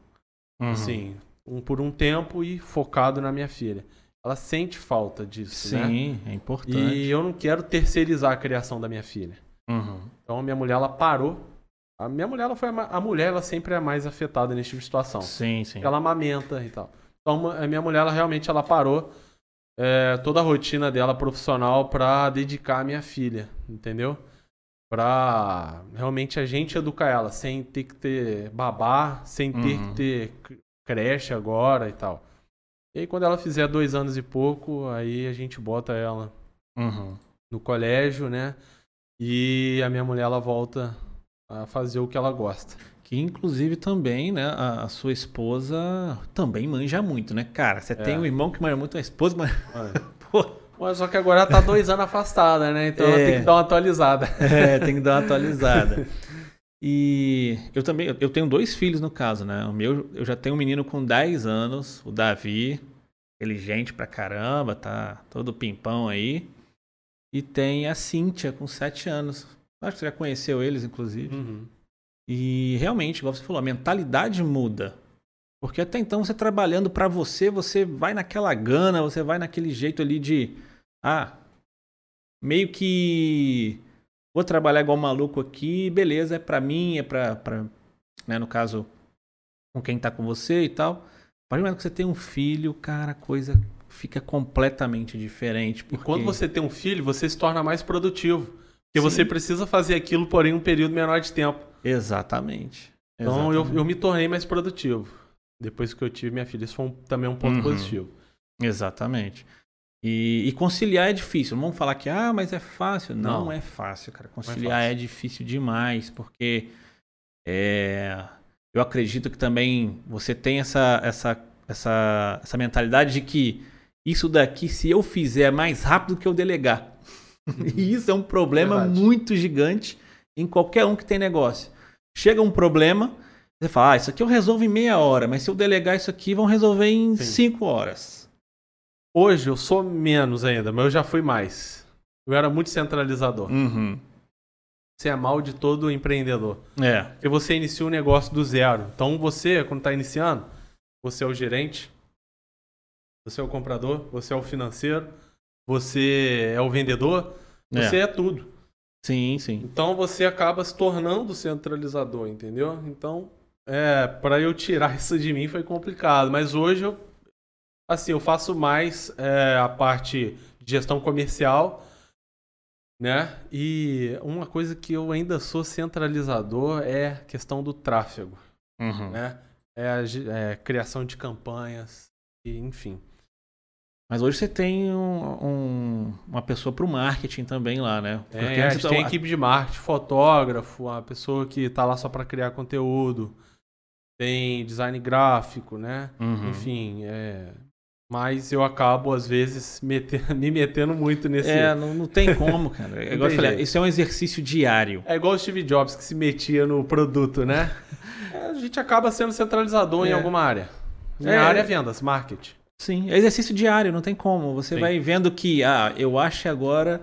Uhum. Assim, um, por um tempo e focado na minha filha. Ela sente falta disso, Sim, né? Sim, é importante. E eu não quero terceirizar a criação da minha filha. Uhum. Então a minha mulher ela parou. A minha mulher ela foi a, a mulher ela sempre é mais afetada nesse tipo de situação. Sim, sim. Ela amamenta e tal. Então a minha mulher ela realmente ela parou é, toda a rotina dela profissional para dedicar a minha filha, entendeu? Pra realmente a gente educar ela, sem ter que ter babá, sem ter Uhum. que ter creche agora e tal. E aí quando ela fizer dois anos e pouco, aí a gente bota ela Uhum. no colégio, né? E a minha mulher ela volta a fazer o que ela gosta. Que inclusive também, né, a, a sua esposa também manja muito, né? Cara, você tem É. um irmão que manja muito, a esposa manja. Olha. Pô, Mas só que agora ela tá dois anos afastada, né? Então ela É. tem que dar uma atualizada. é, tem que dar uma atualizada. E eu também, eu tenho dois filhos no caso, né? O meu, eu já tenho um menino com 10 anos, o Davi, inteligente pra caramba, tá todo pimpão aí. E tem a Cíntia com 7 anos. Acho que você já conheceu eles, inclusive. Uhum. E realmente, igual você falou, a mentalidade muda. Porque até então você trabalhando pra você, você vai naquela gana, você vai naquele jeito ali de ah, meio que vou trabalhar igual maluco aqui, beleza, é pra mim, é pra, pra né, no caso com quem tá com você e tal. A partir do momento que você tem um filho, cara, a coisa fica completamente diferente. E Porque... quando você tem um filho, você se torna mais produtivo. Porque Sim. você precisa fazer aquilo, porém, um período menor de tempo. Exatamente. Então eu, Exatamente. eu me tornei mais produtivo. Depois que eu tive minha filha. Isso foi um- também um ponto Uhum. positivo. Exatamente. E, e conciliar é difícil. Não vamos falar que, ah, mas é fácil. Não, Não. é fácil, cara. Conciliar fácil. é, difícil demais, porque é, eu acredito que também você tem essa, essa, essa, essa mentalidade de que isso daqui, se eu fizer, é mais rápido que eu delegar. e isso é um problema Verdade. muito gigante em qualquer um que tem negócio. Chega um problema, você fala, ah, isso aqui eu resolvo em meia hora, mas se eu delegar isso aqui, vão resolver em Sim. cinco horas. Hoje eu sou menos ainda, mas eu já fui mais. Eu era muito centralizador. Uhum. Isso é mal de todo empreendedor. É. Porque você inicia um negócio do zero. Então você, quando está iniciando, você é o gerente, você é o comprador, você é o financeiro, você é o vendedor, você é, tudo. Sim, sim. Então você acaba se tornando centralizador, entendeu? Então, é, para eu tirar isso de mim foi complicado, mas hoje eu assim, eu faço mais é, a parte de gestão comercial, né? E uma coisa que eu ainda sou centralizador é a questão do tráfego, Uhum. né? É a é, criação de campanhas, e, enfim. Mas hoje você tem um- um- uma pessoa para o marketing também lá, né? É, Porque a antes gente tem eu- equipe de marketing, fotógrafo, a pessoa que tá lá só para criar conteúdo, tem design gráfico, né? Uhum. Enfim, é... mas eu acabo às vezes meter- me metendo muito nesse. É, não, não tem como, cara. É, igual eu tem falei, isso é um exercício diário. É igual o Steve Jobs que se metia no produto, né? É, a gente acaba sendo centralizador em É. alguma área. Minha É. área é vendas, marketing. Sim, é exercício diário, não tem como. Você Sim. vai vendo que, ah, eu acho agora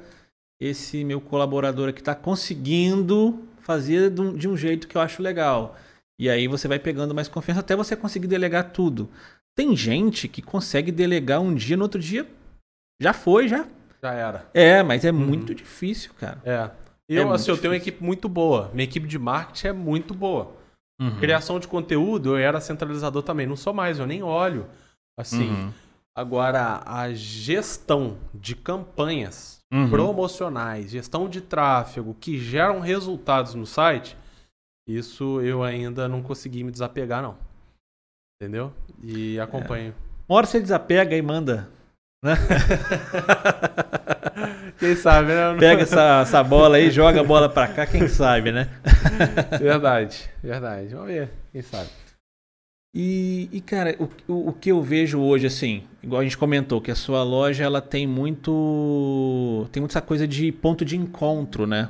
esse meu colaborador aqui está conseguindo fazer de um, jeito que eu acho legal. E aí você vai pegando mais confiança até você conseguir delegar tudo. Tem gente que consegue delegar um dia, no outro dia já foi, já. Já era. É, mas é muito difícil, cara. É. Eu, muito assim, eu tenho uma equipe muito boa. Minha equipe de marketing é muito boa. Uhum. Criação de conteúdo, eu era centralizador também. Não sou mais, eu nem olho. Assim. Uhum. Agora, a gestão de campanhas Uhum. promocionais, gestão de tráfego que geram resultados no site, isso eu ainda não consegui me desapegar, não. Entendeu? E acompanho. Uma hora você desapega e manda. Né? Quem sabe, né? Não- Pega essa, essa bola aí, joga a bola pra cá, quem sabe, né? Verdade, verdade. Vamos ver, quem sabe. E, e, cara, o, o, o que eu vejo hoje, assim, igual a gente comentou, que a sua loja ela tem muito. tem muita coisa de ponto de encontro, né?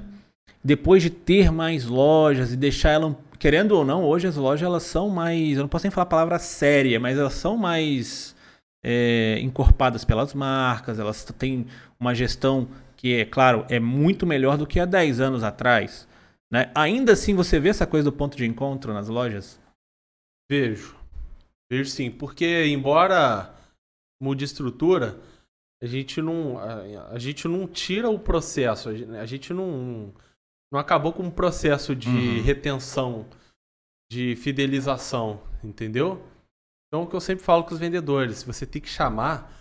Depois de ter mais lojas e deixar ela. Querendo ou não, hoje as lojas elas são mais. Eu não posso nem falar a palavra séria, mas elas são mais é, encorpadas pelas marcas, elas têm uma gestão que, é claro, é muito melhor do que há 10 anos atrás. Né? Ainda assim, você vê essa coisa do ponto de encontro nas lojas? Vejo. Vejo sim, porque embora mude estrutura, a gente não, a, a, gente não tira o processo, a gente não, não acabou com o processo de uhum. retenção, de fidelização, entendeu? Então o que eu sempre falo com os vendedores, você tem que chamar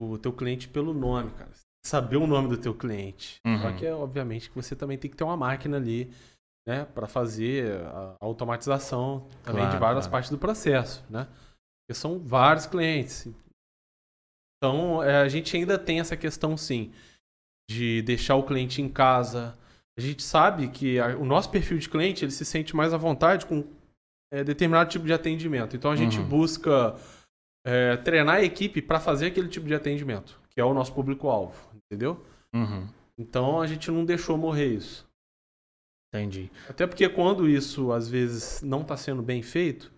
o teu cliente pelo nome, cara. Saber o nome do teu cliente. Uhum. Só que, obviamente, que você também tem que ter uma máquina ali, né, para fazer a automatização também claro, de várias claro. partes do processo, né? Porque são vários clientes. Então, é, a gente ainda tem essa questão, sim, de deixar o cliente em casa. A gente sabe que a, o nosso perfil de cliente ele se sente mais à vontade com é, determinado tipo de atendimento. Então, a gente uhum. busca é, treinar a equipe para fazer aquele tipo de atendimento, que é o nosso público-alvo, entendeu? Uhum. Então, a gente não deixou morrer isso. Entendi. Até porque quando isso, às vezes, não está sendo bem feito,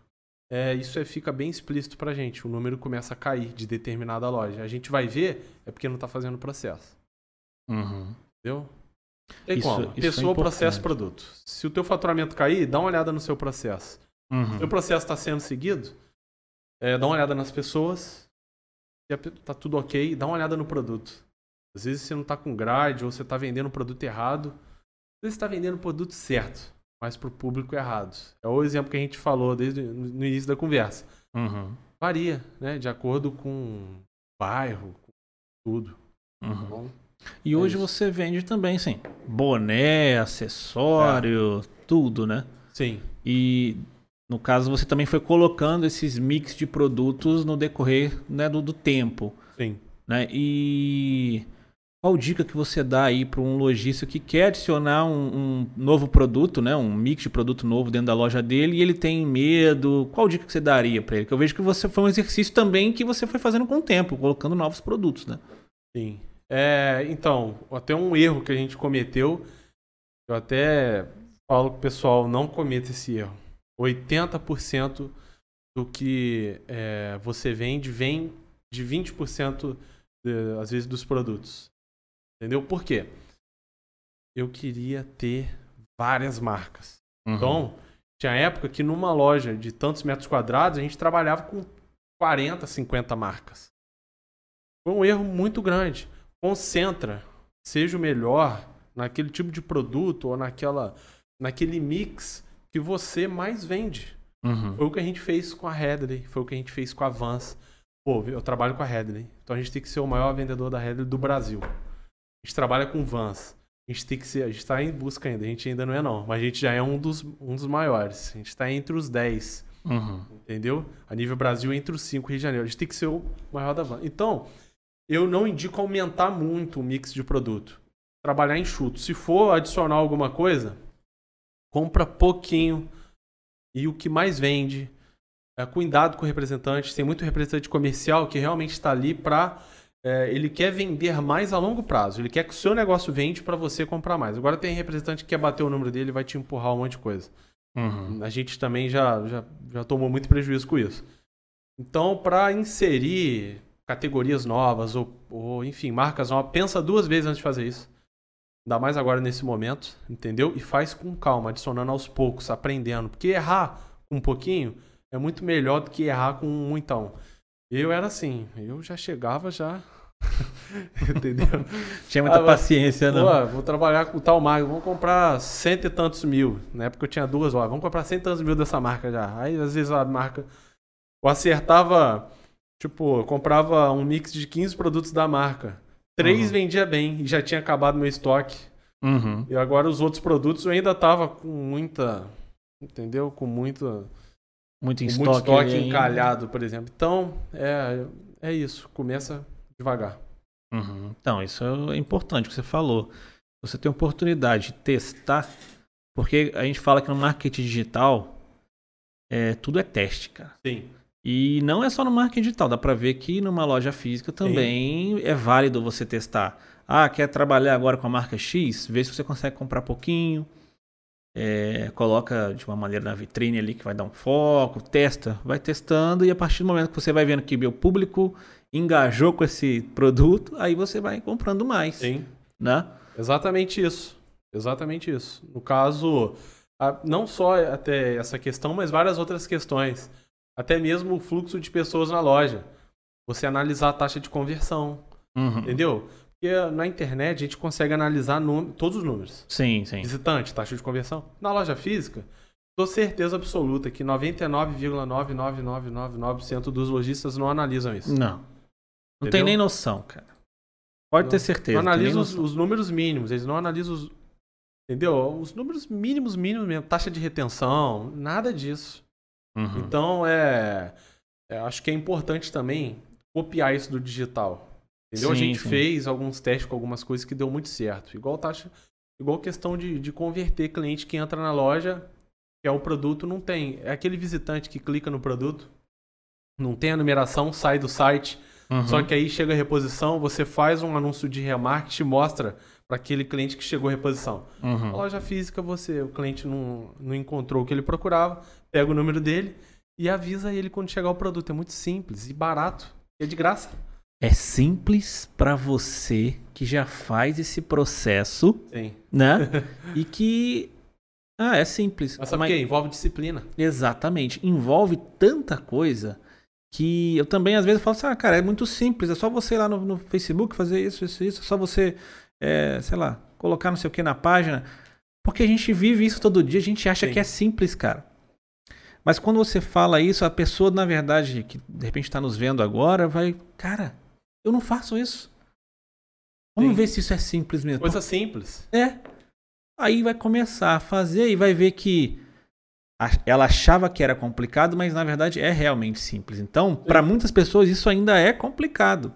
é, isso é, fica bem explícito pra gente. O número começa a cair de determinada loja. A gente vai ver, é porque não tá fazendo processo. Uhum. Entendeu? Tem isso, como? Isso é Pessoa, é processo, produto. Se o teu faturamento cair, dá uma olhada no seu processo. Uhum. Se o processo está sendo seguido, é, dá uma olhada nas pessoas. Se tá tudo ok, dá uma olhada no produto. Às vezes você não tá com grade ou você tá vendendo o produto errado. Você tá vendendo o produto certo mas para o público errado. É o exemplo que a gente falou desde no início da conversa. Uhum. Varia, né? De acordo com o bairro, com tudo. Uhum. Bom, e é hoje isso. você vende também, sim. Boné, acessório, é. tudo, né? Sim. E no caso você também foi colocando esses mix de produtos no decorrer né, do, do tempo. Sim. Né? E qual dica que você dá aí para um lojista que quer adicionar um, um, novo produto, né, um mix de produto novo dentro da loja dele e ele tem medo? Qual dica que você daria para ele? Que eu vejo que você foi um exercício também que você foi fazendo com o tempo, colocando novos produtos, né? Sim. É, então, até um erro que a gente cometeu, eu até falo o pessoal não cometa esse erro. 80% do que é, você vende vem de 20% de, às vezes dos produtos. Entendeu? Por quê? Eu queria ter várias marcas. Uhum. Então, tinha época que numa loja de tantos metros quadrados, a gente trabalhava com 40, 50 marcas. Foi um erro muito grande. Concentra, seja o melhor naquele tipo de produto ou naquela, naquele mix que você mais vende. Uhum. Foi o que a gente fez com a Headley, foi o que a gente fez com a Vans. Pô, eu trabalho com a Headley, então a gente tem que ser o maior vendedor da Headley do Brasil. A gente trabalha com vans. A gente tem que ser, a gente está em busca ainda, a gente ainda não é não, mas a gente já é um dos, um dos maiores. A gente está entre os 10. Uhum. Entendeu? A nível Brasil, entre os 5 Rio de Janeiro. A gente tem que ser o maior da van. Então, eu não indico aumentar muito o mix de produto. Trabalhar enxuto. Se for adicionar alguma coisa, compra pouquinho. E o que mais vende, é, cuidado com o representante. Tem muito representante comercial que realmente está ali para é, ele quer vender mais a longo prazo. Ele quer que o seu negócio vende para você comprar mais. Agora tem representante que quer bater o número dele e vai te empurrar um monte de coisa. Uhum. A gente também já, já, já tomou muito prejuízo com isso. Então, para inserir categorias novas ou, ou, enfim, marcas novas, pensa duas vezes antes de fazer isso. Ainda mais agora nesse momento, entendeu? E faz com calma, adicionando aos poucos, aprendendo. Porque errar um pouquinho é muito melhor do que errar com um muitão. Eu era assim, eu já chegava já. Entendeu? Tinha muita ah, paciência, não. Pô, vou trabalhar com tal marca, vamos comprar cento e tantos mil. Na época eu tinha duas, ó, vamos comprar cento e tantos mil dessa marca já. Aí às vezes a marca. Eu acertava, tipo, eu comprava um mix de 15 produtos da marca. Três uhum. vendia bem e já tinha acabado meu estoque. Uhum. E agora os outros produtos eu ainda tava com muita. Entendeu? Com muita muito em estoque, muito estoque encalhado, por exemplo. Então, é, é isso. Começa devagar. Uhum. Então, isso é importante que você falou. Você tem oportunidade de testar, porque a gente fala que no marketing digital é, tudo é teste, cara. Sim. E não é só no marketing digital, dá para ver que numa loja física também Sim. é válido você testar. Ah, quer trabalhar agora com a marca X? Vê se você consegue comprar pouquinho é, coloca de uma maneira na vitrine ali que vai dar um foco, testa, vai testando e a partir do momento que você vai vendo que o público engajou com esse produto, aí você vai comprando mais. Sim. Né? Exatamente isso. Exatamente isso. No caso, não só até essa questão, mas várias outras questões. Até mesmo o fluxo de pessoas na loja. Você analisar a taxa de conversão. Uhum. Entendeu? Porque na internet a gente consegue analisar todos os números. Sim, sim. Visitante, taxa de conversão. Na loja física, Tô certeza absoluta que 99,99999% dos lojistas não analisam isso. Não. Não Entendeu? tem nem noção, cara. Pode não, ter certeza. Não analisam os, os, números mínimos, eles não analisam os. Entendeu? Os números mínimos, mínimos mesmo. Taxa de retenção, nada disso. Uhum. Então, é, é, Acho que é importante também copiar isso do digital. Entendeu? Sim, a gente sim. fez alguns testes com algumas coisas que deu muito certo. Igual taxa. Igual questão de, de converter cliente que entra na loja que é o produto, não tem. É aquele visitante que clica no produto, não tem a numeração, sai do site. Uhum. Só que aí chega a reposição, você faz um anúncio de remarketing e mostra para aquele cliente que chegou a reposição. Uhum. A loja física, você, o cliente não, não encontrou o que ele procurava, pega o número dele e avisa ele quando chegar o produto. É muito simples e barato, é de graça. É simples para você que já faz esse processo, Sim. né? e que ah, é simples. Mas sabe o que? Envolve disciplina. Exatamente. Envolve tanta coisa que eu também às vezes falo assim, ah, cara, é muito simples, é só você ir lá no, no Facebook fazer isso, isso, isso, é só você, é, sei lá, colocar não sei o que na página. Porque a gente vive isso todo dia, a gente acha Sim. que é simples, cara. Mas quando você fala isso, a pessoa, na verdade, que de repente está nos vendo agora, vai, cara, eu não faço isso. Vamos Sim. ver se isso é simples mesmo. Coisa simples. É. Aí vai começar a fazer e vai ver que ela achava que era complicado, mas na verdade é realmente simples. Então, para muitas pessoas isso ainda é complicado.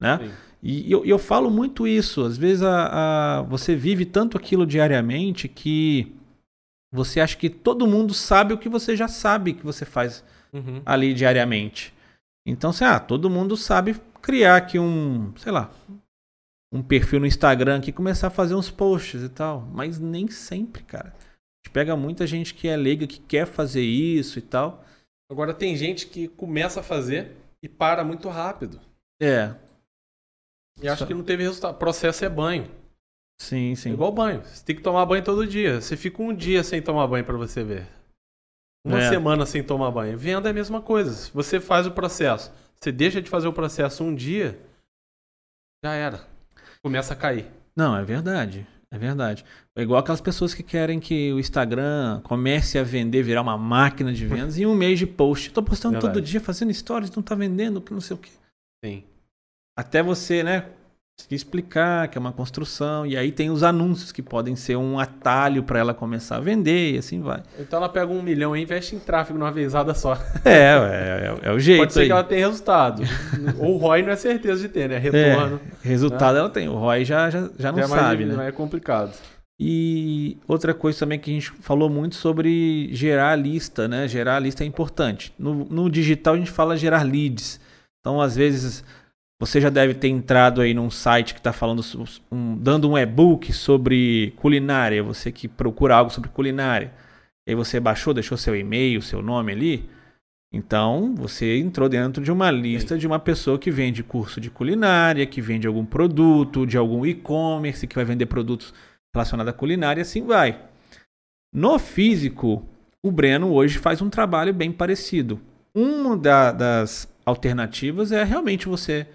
Né? E eu, eu, falo muito isso. Às vezes a, a, você vive tanto aquilo diariamente que você acha que todo mundo sabe o que você já sabe que você faz uhum. ali diariamente. Então, assim, ah, todo mundo sabe criar aqui um, sei lá, um perfil no Instagram aqui e começar a fazer uns posts e tal. Mas nem sempre, cara. A gente pega muita gente que é leiga, que quer fazer isso e tal. Agora tem gente que começa a fazer e para muito rápido. É. E acho que não teve resultado. O processo é banho. Sim, sim. É igual banho. Você tem que tomar banho todo dia. Você fica um dia sem tomar banho para você ver. Uma é. semana sem tomar banho. Venda é a mesma coisa. Você faz o processo. Você deixa de fazer o processo um dia, já era começa a cair. Não, é verdade. É verdade. É igual aquelas pessoas que querem que o Instagram comece a vender, virar uma máquina de vendas em um mês de post. Estou postando verdade. todo dia, fazendo stories, não está vendendo, que não sei o quê. Sim. Até você, né, explicar que é uma construção. E aí tem os anúncios que podem ser um atalho para ela começar a vender e assim vai. Então ela pega um milhão e investe em tráfego numa vezada só. É, é, é, é o jeito. Pode ser aí. que ela tenha resultado. o ROI não é certeza de ter, né? Retorno. É, resultado né? ela tem. O ROI já, já, já não já sabe, mais, né? É complicado. E outra coisa também que a gente falou muito sobre gerar lista, né? Gerar lista é importante. No, no digital a gente fala gerar leads. Então, às vezes, você já deve ter entrado aí num site que está falando, um, dando um e-book sobre culinária. Você que procura algo sobre culinária. E aí você baixou, deixou seu e-mail, seu nome ali. Então você entrou dentro de uma lista Sim. de uma pessoa que vende curso de culinária, que vende algum produto, de algum e-commerce, que vai vender produtos relacionados à culinária, assim vai. No físico, o Breno hoje faz um trabalho bem parecido. Uma da, das alternativas é realmente você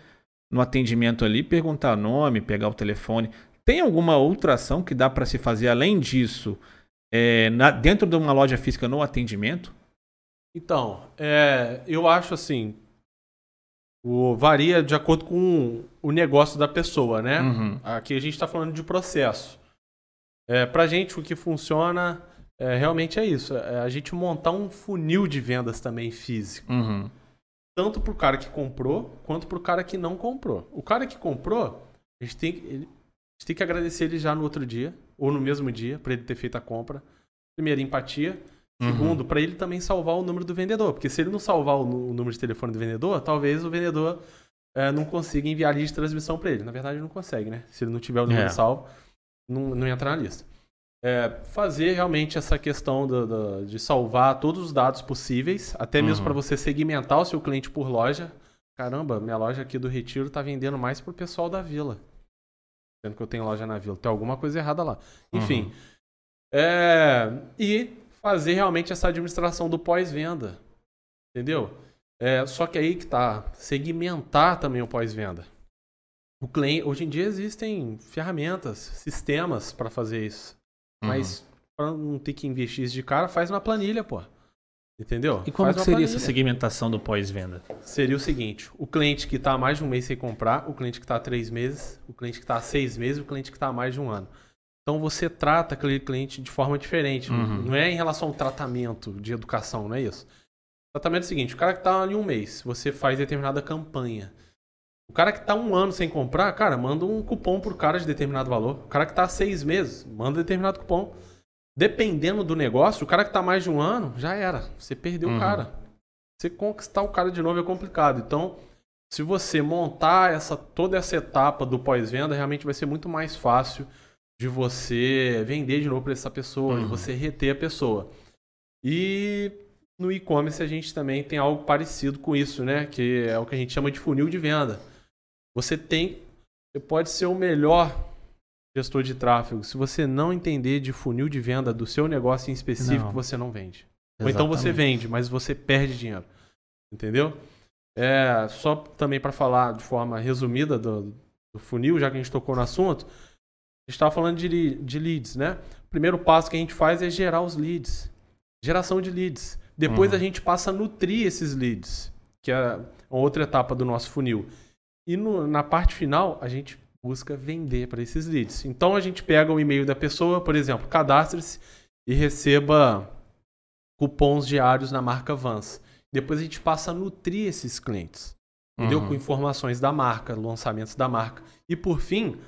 no atendimento ali, perguntar nome, pegar o telefone. Tem alguma outra ação que dá para se fazer além disso é, na, dentro de uma loja física no atendimento? Então, é, eu acho assim, o, varia de acordo com o negócio da pessoa, né? Uhum. Aqui a gente está falando de processo. É, para gente, o que funciona é, realmente é isso: é a gente montar um funil de vendas também físico. Uhum tanto pro cara que comprou quanto pro cara que não comprou. O cara que comprou, a gente tem, ele, a gente tem que agradecer ele já no outro dia, ou no mesmo dia, para ele ter feito a compra. Primeiro, empatia. Uhum. Segundo, para ele também salvar o número do vendedor. Porque se ele não salvar o, o número de telefone do vendedor, talvez o vendedor é, não consiga enviar a lista de transmissão para ele. Na verdade, não consegue, né? Se ele não tiver o número é. salvo, não, não entra na lista é, fazer realmente essa questão do, do, de salvar todos os dados possíveis, até mesmo uhum. para você segmentar o seu cliente por loja. Caramba, minha loja aqui do Retiro está vendendo mais pro pessoal da vila. Sendo que eu tenho loja na vila. Tem alguma coisa errada lá. Enfim. Uhum. É, e fazer realmente essa administração do pós-venda. Entendeu? É, só que aí que tá, segmentar também o pós-venda. O cliente, hoje em dia existem ferramentas, sistemas para fazer isso. Uhum. Mas para não ter que investir isso de cara, faz uma planilha, pô. Entendeu? E como seria planilha. essa segmentação do pós-venda? Seria o seguinte: o cliente que está há mais de um mês sem comprar, o cliente que está há três meses, o cliente que está há seis meses, o cliente que está há mais de um ano. Então você trata aquele cliente de forma diferente. Uhum. Não é em relação ao tratamento de educação, não é isso. O tratamento é o seguinte: o cara que está ali um mês, você faz determinada campanha. O cara que está um ano sem comprar, cara, manda um cupom pro cara de determinado valor. O cara que está há seis meses, manda determinado cupom. Dependendo do negócio, o cara que está mais de um ano, já era. Você perdeu uhum. o cara. Você conquistar o cara de novo é complicado. Então, se você montar essa toda essa etapa do pós-venda, realmente vai ser muito mais fácil de você vender de novo para essa pessoa, uhum. de você reter a pessoa. E no e-commerce a gente também tem algo parecido com isso, né? Que é o que a gente chama de funil de venda. Você tem, você pode ser o melhor gestor de tráfego, se você não entender de funil de venda do seu negócio em específico, não. você não vende. Exatamente. Ou então você vende, mas você perde dinheiro. Entendeu? É, só também para falar de forma resumida do, do, funil, já que a gente tocou no assunto, a gente estava falando de, de leads, né? O primeiro passo que a gente faz é gerar os leads. Geração de leads. Depois uhum. a gente passa a nutrir esses leads, que é uma outra etapa do nosso funil. E no, na parte final, a gente busca vender para esses leads. Então a gente pega o e-mail da pessoa, por exemplo, cadastre-se e receba cupons diários na marca Vans. Depois a gente passa a nutrir esses clientes, entendeu? Uhum. Com informações da marca, lançamentos da marca. E por fim,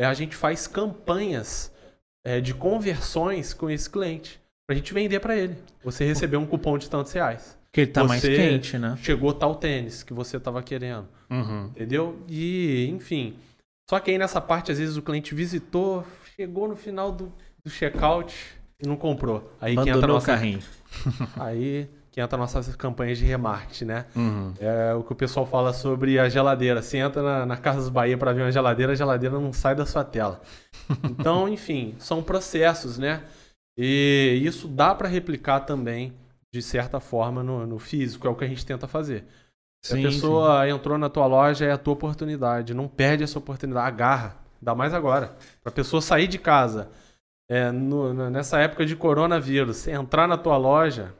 é, a gente faz campanhas é, de conversões com esse cliente para a gente vender para ele. Você recebeu um cupom de tantos reais. Que ele tá você mais quente, né? Chegou tal tênis que você estava querendo. Uhum. Entendeu? E, enfim, só que aí nessa parte, às vezes, o cliente visitou, chegou no final do, do checkout e não comprou. Aí Abandonou que entra nossa... carrinho. aí que entra nossas campanhas de remarketing, né? Uhum. É o que o pessoal fala sobre a geladeira. Você entra na, na Casas Bahia para ver uma geladeira, a geladeira não sai da sua tela. Então, enfim, são processos, né? E isso dá para replicar também, de certa forma, no, no físico, é o que a gente tenta fazer. Se sim, a pessoa sim. entrou na tua loja, é a tua oportunidade. Não perde essa oportunidade. Agarra. Dá mais agora. Para a pessoa sair de casa, é, no, nessa época de coronavírus, entrar na tua loja,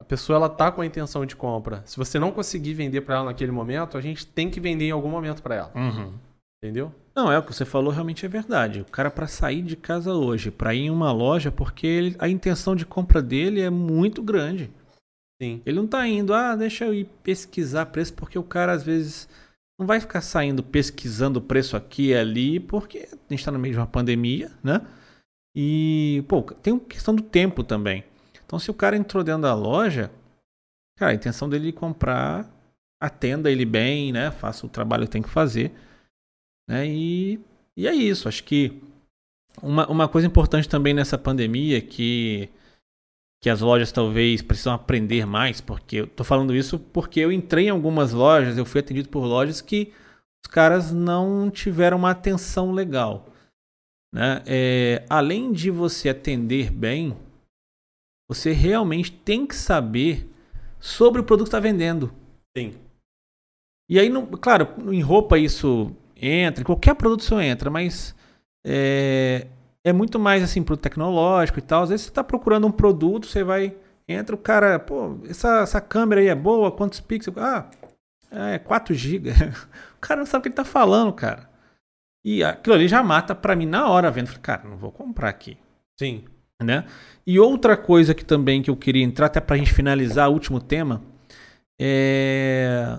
a pessoa ela tá com a intenção de compra. Se você não conseguir vender para ela naquele momento, a gente tem que vender em algum momento para ela. Uhum. Entendeu? Não, é o que você falou realmente é verdade. O cara para sair de casa hoje, para ir em uma loja, porque ele, a intenção de compra dele é muito grande. Sim. Ele não tá indo, ah, deixa eu ir pesquisar preço, porque o cara às vezes não vai ficar saindo pesquisando o preço aqui e ali, porque a gente tá no meio de uma pandemia, né? E, pô, tem questão do tempo também. Então, se o cara entrou dentro da loja, cara, a intenção dele é comprar, atenda ele bem, né? Faça o trabalho que tem que fazer, né? E, e é isso. Acho que uma, uma coisa importante também nessa pandemia que que as lojas talvez precisam aprender mais, porque eu tô falando isso porque eu entrei em algumas lojas, eu fui atendido por lojas que os caras não tiveram uma atenção legal. Né? É, além de você atender bem, você realmente tem que saber sobre o produto que está vendendo. Sim. E aí, claro, em roupa isso entra, qualquer produto isso entra, mas é, é muito mais assim pro tecnológico e tal. Às vezes você está procurando um produto, você vai. Entra o cara, pô, essa, essa câmera aí é boa, quantos pixels? Ah, é 4 GB. o cara não sabe o que ele tá falando, cara. E aquilo ali já mata para mim na hora vendo. Falei, cara, não vou comprar aqui. Sim. Né? E outra coisa que também que eu queria entrar, até pra gente finalizar o último tema, é.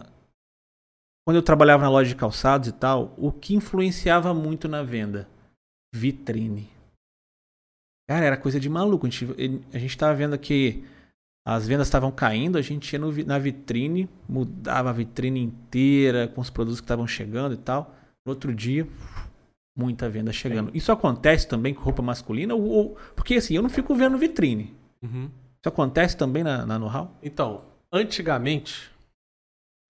Quando eu trabalhava na loja de calçados e tal, o que influenciava muito na venda? Vitrine. Cara, era coisa de maluco. A gente, a gente tava vendo que as vendas estavam caindo, a gente ia no, na vitrine, mudava a vitrine inteira com os produtos que estavam chegando e tal. No outro dia, muita venda chegando. Sim. Isso acontece também com roupa masculina? Ou, ou, porque assim, eu não fico vendo vitrine. Uhum. Isso acontece também na, na know-how? Então, antigamente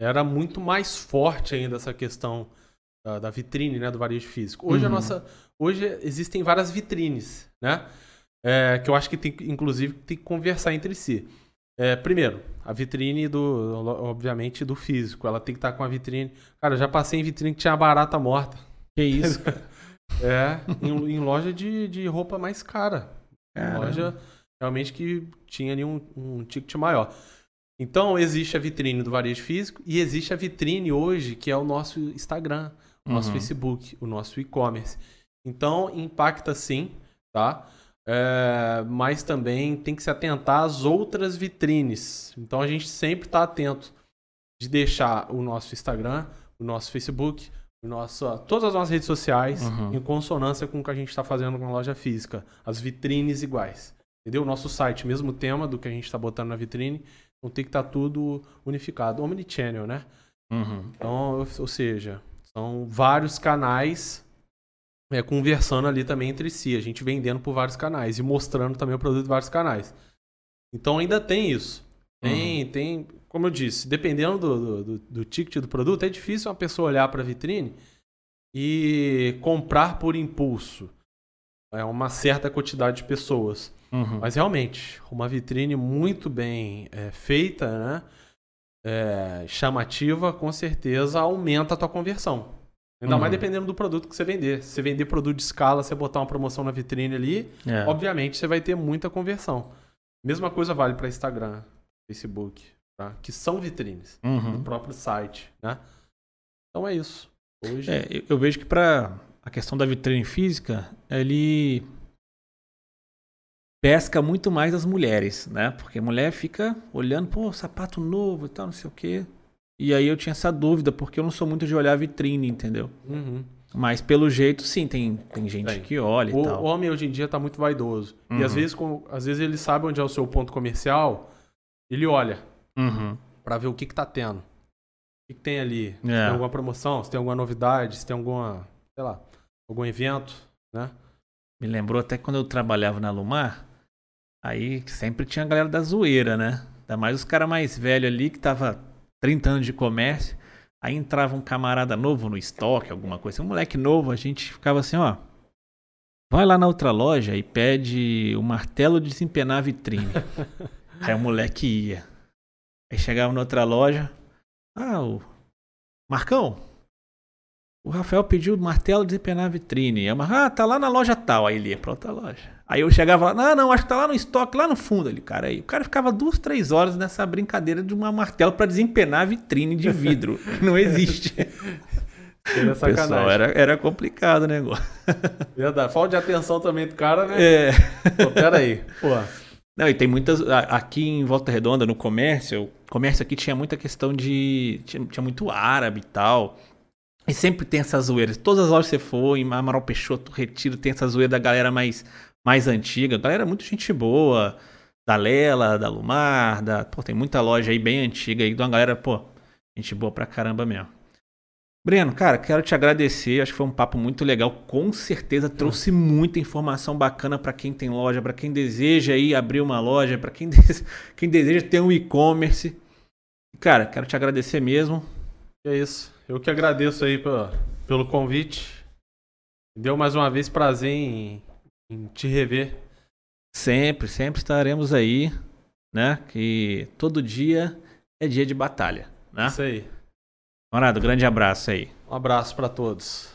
era muito mais forte ainda essa questão da, da vitrine, né, do varejo físico. Hoje uhum. a nossa, hoje existem várias vitrines, né? É, que eu acho que tem, inclusive, tem que conversar entre si. É, primeiro, a vitrine do, obviamente, do físico. Ela tem que estar com a vitrine. Cara, eu já passei em vitrine que tinha barata morta. Que isso? é, em, em, loja de, de roupa mais cara. Caramba. Loja realmente que tinha ali um, um ticket maior. Então, existe a vitrine do varejo físico e existe a vitrine hoje, que é o nosso Instagram, o nosso uhum. Facebook, o nosso e-commerce. Então, impacta sim, tá? É, mas também tem que se atentar às outras vitrines. Então a gente sempre está atento de deixar o nosso Instagram, o nosso Facebook, o nosso, todas as nossas redes sociais uhum. em consonância com o que a gente está fazendo com a loja física. As vitrines iguais. Entendeu? O nosso site, mesmo tema do que a gente está botando na vitrine, então tem que estar tá tudo unificado. Omnichannel, né? Uhum. Então, ou seja, são vários canais é, conversando ali também entre si, a gente vendendo por vários canais e mostrando também o produto em vários canais. Então ainda tem isso. Tem, uhum. tem, como eu disse, dependendo do, do, do, ticket do produto, é difícil uma pessoa olhar para a vitrine e comprar por impulso. É uma certa quantidade de pessoas. Uhum. Mas realmente, uma vitrine muito bem é, feita, né? É, chamativa, com certeza aumenta a tua conversão. Ainda uhum. mais dependendo do produto que você vender. Se você vender produto de escala, você botar uma promoção na vitrine ali, é. obviamente você vai ter muita conversão. Mesma coisa vale para Instagram, Facebook, tá? que são vitrines uhum. do próprio site, né? Então é isso. Hoje... É, eu vejo que para a questão da vitrine física, ele pesca muito mais as mulheres, né? Porque a mulher fica olhando, pô, sapato novo e tal, não sei o quê. E aí eu tinha essa dúvida, porque eu não sou muito de olhar vitrine, entendeu? Uhum. Mas pelo jeito, sim, tem, tem gente que olha o, e tal. O homem hoje em dia tá muito vaidoso. Uhum. E às uhum. vezes, com, às vezes ele sabe onde é o seu ponto comercial, ele olha uhum. para ver o que, que tá tendo. O que, que tem ali? É. Se tem alguma promoção, se tem alguma novidade, se tem alguma, sei lá, algum evento, né? Me lembrou até quando eu trabalhava na Lumar, aí sempre tinha a galera da zoeira, né? Ainda mais os caras mais velhos ali que tava 30 anos de comércio. Aí entrava um camarada novo no estoque, alguma coisa. Um moleque novo, a gente ficava assim, ó. Vai lá na outra loja e pede o martelo de desempenar a vitrine. Aí o moleque ia. Aí chegava na outra loja. Ah, o Marcão, o Rafael pediu martelo de desempenar a vitrine. Eu, ah, tá lá na loja tal. Aí ele ia pra outra loja. Aí eu chegava lá, não, não, acho que tá lá no estoque, lá no fundo ali, cara. Aí o cara ficava duas, três horas nessa brincadeira de uma martelo para desempenar a vitrine de vidro. não existe. Era Pessoal, era, era complicado o negócio. Verdade. Falta de atenção também do cara, né? É. Pô, pera aí. Pô. Não, e tem muitas. Aqui em Volta Redonda, no comércio, o comércio aqui tinha muita questão de. Tinha, tinha muito árabe e tal. E sempre tem essas zoeiras. Todas as lojas que você for, em Amaral Peixoto, Retiro, tem essa zoeira da galera mais, mais antiga. Galera muito gente boa. Da Lela, da Lumar, da... Pô, tem muita loja aí bem antiga aí. De uma galera, pô, gente boa pra caramba mesmo. Breno, cara, quero te agradecer. Acho que foi um papo muito legal. Com certeza trouxe muita informação bacana para quem tem loja, para quem deseja aí abrir uma loja, para quem, quem deseja ter um e-commerce. Cara, quero te agradecer mesmo. É isso. Eu que agradeço aí pelo convite. Deu mais uma vez prazer em, em te rever. Sempre, sempre estaremos aí, né? Que todo dia é dia de batalha, né? Isso aí. Camarada, grande abraço aí. Um abraço para todos.